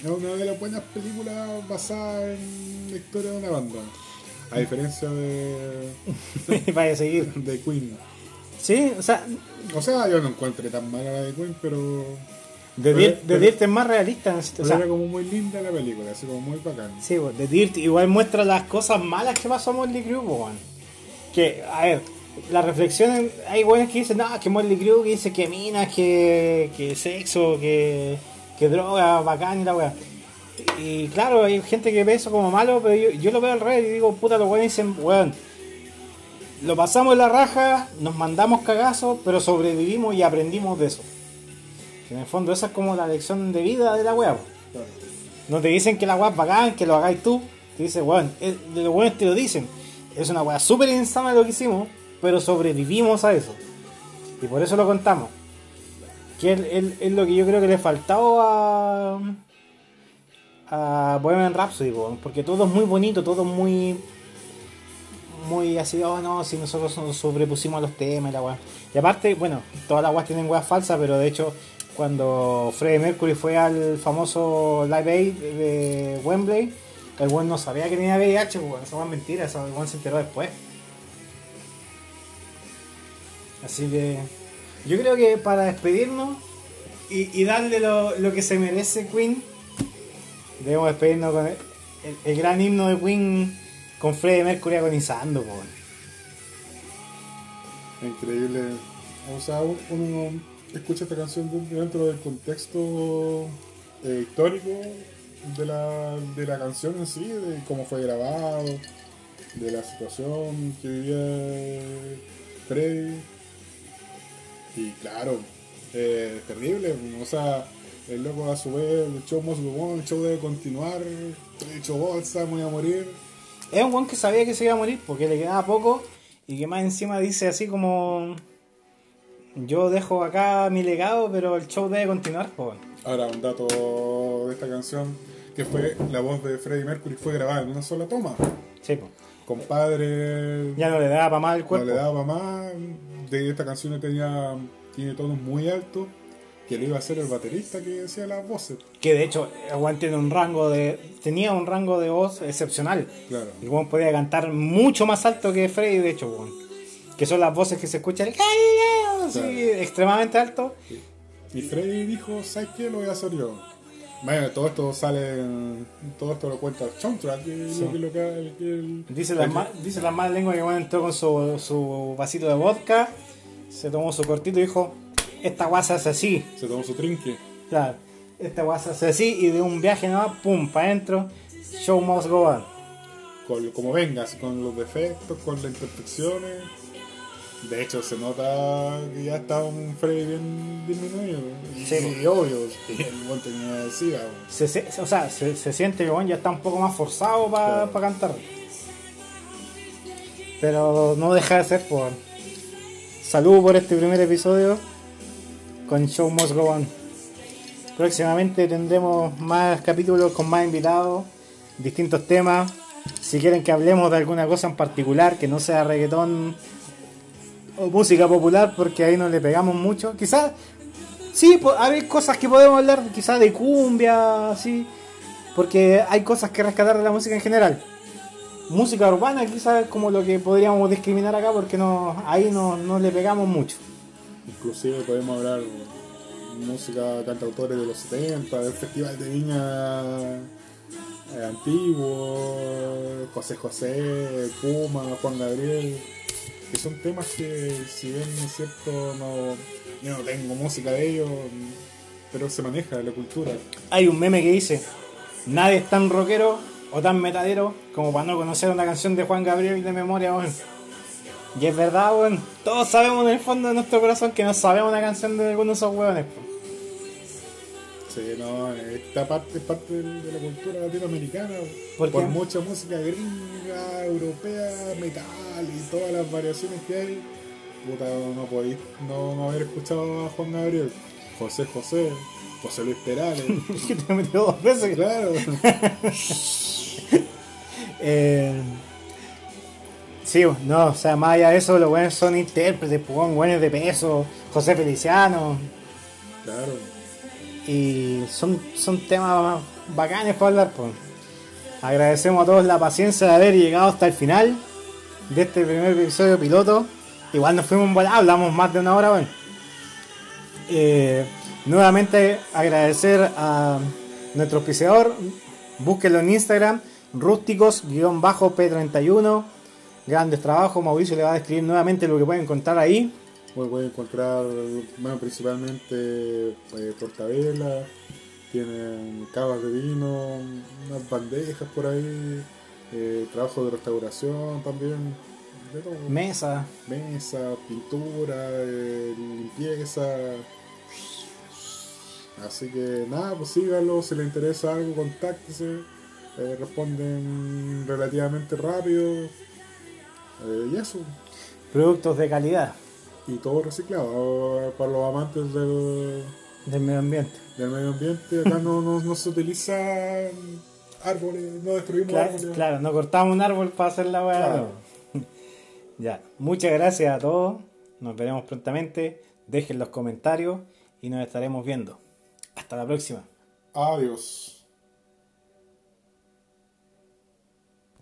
Speaker 2: Es una de las buenas películas basadas en la historia de una banda. A diferencia de, [laughs]
Speaker 1: Vaya a seguir.
Speaker 2: de Queen.
Speaker 1: Sí, o sea,
Speaker 2: O sea, yo no encontré tan mala la de Queen, pero,
Speaker 1: The Dirt, The
Speaker 2: pero-
Speaker 1: Dirt es más realista. O sea,
Speaker 2: era como muy linda la película, así como muy bacán.
Speaker 1: Sí, pues, The Dirt igual muestra las cosas malas que pasó a Motley Crue, weón. Que, a ver, la reflexión, hay buenas que dicen, no, que Motley Crue, que dice que minas, que, que sexo, que, que droga, bacán y la weá. Y claro, hay gente que ve eso como malo, pero yo, yo lo veo al revés y digo, puta, los weones dicen, weón, lo pasamos en la raja, nos mandamos cagazos, pero sobrevivimos y aprendimos de eso. En el fondo esa es como la lección de vida de la weá. No te dicen que la weá es bacán, que lo hagáis tú. Te dicen, weón, de los buenos te lo dicen. Es una weá súper insana lo que hicimos, pero sobrevivimos a eso. Y por eso lo contamos. Que es lo que yo creo que le faltaba a, a Bohemian Rhapsody, weón, porque todo es muy bonito, todo es muy. Muy así, oh no, si nosotros nos sobrepusimos a los temas y la weá. Y aparte, bueno, todas las weas tienen weas falsas, pero de hecho, cuando Freddie Mercury fue al famoso Live Aid de Wembley, el weón no sabía que tenía VIH, pues, weá es mentira, esa weón se enteró después. Así que yo creo que para despedirnos y, y darle lo, lo que se merece Queen, debemos despedirnos con el, el- el gran himno de Queen con Freddie Mercury agonizando, pues.
Speaker 2: Increíble. O sea, un- uno escucha esta canción dentro del contexto eh, histórico de la, de la canción en sí, de cómo fue grabado, de la situación que vivía Freddy. Y claro, eh, terrible. O sea, el loco a su vez, el show must go el show debe continuar, he hecho bolsa, voy a morir.
Speaker 1: Es un weón que sabía que se iba a morir porque le quedaba poco y que más encima dice así como yo dejo acá mi legado pero el show debe continuar weón.
Speaker 2: Ahora, un dato de esta canción, que fue la voz de Freddie Mercury, fue grabada en una sola toma.
Speaker 1: Sí, pues.
Speaker 2: Compadre,
Speaker 1: Ya no le daba para más el
Speaker 2: no
Speaker 1: cuerpo.
Speaker 2: le daba más. De esta canción tenía, tiene tonos muy altos, que lo iba a hacer el baterista que decía las voces.
Speaker 1: Que de hecho tiene un rango de tenía un rango de voz excepcional.
Speaker 2: Claro.
Speaker 1: El weón podía cantar mucho más alto que Freddy de hecho, weón. Que son las voces que se escuchan Galileo,
Speaker 2: Claro.
Speaker 1: extremadamente alto.
Speaker 2: Y Freddie dijo, ¿sabes qué? Lo voy a hacer yo. Bueno, todo esto sale, en- todo esto lo cuenta el soundtrack, es
Speaker 1: Sí.
Speaker 2: lo que, lo que- que el-
Speaker 1: Dice las
Speaker 2: el-
Speaker 1: ma- dice las malas lenguas que weón entró con su, su vasito de vodka, se tomó su cortito y dijo, esta guasa hace así.
Speaker 2: Se tomó su trinque.
Speaker 1: Claro, esta guasa hace así y de un viaje nomás, pum, para adentro, show must go on.
Speaker 2: con como vengas, con los defectos, con las imperfecciones. De hecho, se nota que ya está un Freddy bien disminuido.
Speaker 1: Sí.
Speaker 2: y obvio, el buen tenía SIDA.
Speaker 1: Se, se- o sea, se, se siente que bueno, ya está un poco más forzado para
Speaker 2: Claro.
Speaker 1: cantar. Pero no deja de ser por. Salud por este primer episodio con Show Must Go On. Próximamente tendremos más capítulos con más invitados, distintos temas. Si quieren que hablemos de alguna cosa en particular, que no sea reggaetón o música popular, porque ahí no le pegamos mucho. Quizás Sí, hay cosas que podemos hablar, quizás de cumbia, así, porque hay cosas que rescatar de la música en general. Música urbana quizás como lo que podríamos discriminar acá porque no ahí no, no le pegamos mucho.
Speaker 2: Inclusive podemos hablar música cantautores de los 70, del Festival de Viña eh, antiguo, José José, Puma, Juan Gabriel, que son temas que si bien es cierto no, yo no tengo música de ellos, pero se maneja la cultura.
Speaker 1: Hay un meme que dice, nadie es tan rockero o tan metalero como para no conocer una canción de Juan Gabriel de memoria, weón. Y es verdad, weón. Todos sabemos en el fondo de nuestro corazón que no sabemos una canción de alguno de esos weones.
Speaker 2: Sí, no, esta parte es parte de la cultura latinoamericana.
Speaker 1: ¿Por
Speaker 2: mucha música gringa, europea, metal y todas las variaciones que hay. Puta, no podéis no, no haber escuchado a Juan Gabriel, José José, José Luis Perales. [laughs]
Speaker 1: que te metió dos veces.
Speaker 2: claro. [laughs]
Speaker 1: Eh, sí, no, o sea, más allá de eso, los buenos son intérpretes, pues, buenos de peso, José Feliciano,
Speaker 2: Claro.
Speaker 1: Y son, son temas bacanes para hablar. Pues. Agradecemos a todos la paciencia de haber llegado hasta el final de este primer episodio piloto. Igual nos fuimos hablamos más de una hora, bueno. Eh, nuevamente agradecer a nuestro auspiciador, búsquenlo en Instagram, rústicos-p31, grandes trabajos, Mauricio le va a describir nuevamente lo que pueden encontrar ahí.
Speaker 2: Bueno, pueden encontrar bueno, principalmente eh, portavelas, tienen cavas de vino, unas bandejas por ahí, eh, trabajo de restauración también, de todo.
Speaker 1: Mesa,
Speaker 2: mesa, pintura, eh, limpieza. Así que nada, pues síganlo, si les interesa algo, contáctese. eh, responden relativamente rápido. eh, y eso.
Speaker 1: productos de calidad
Speaker 2: Y todo reciclado. eh, Para los amantes del,
Speaker 1: del medio ambiente.
Speaker 2: del medio ambiente, acá no, no, no se utilizan árboles, no destruimos
Speaker 1: Claro,
Speaker 2: árboles.
Speaker 1: claro, no cortamos un árbol para hacer la weá.
Speaker 2: Claro. [laughs]
Speaker 1: ya, muchas gracias a todos. Nos veremos prontamente. Dejen los comentarios y nos estaremos viendo. Hasta la próxima.
Speaker 2: Adiós.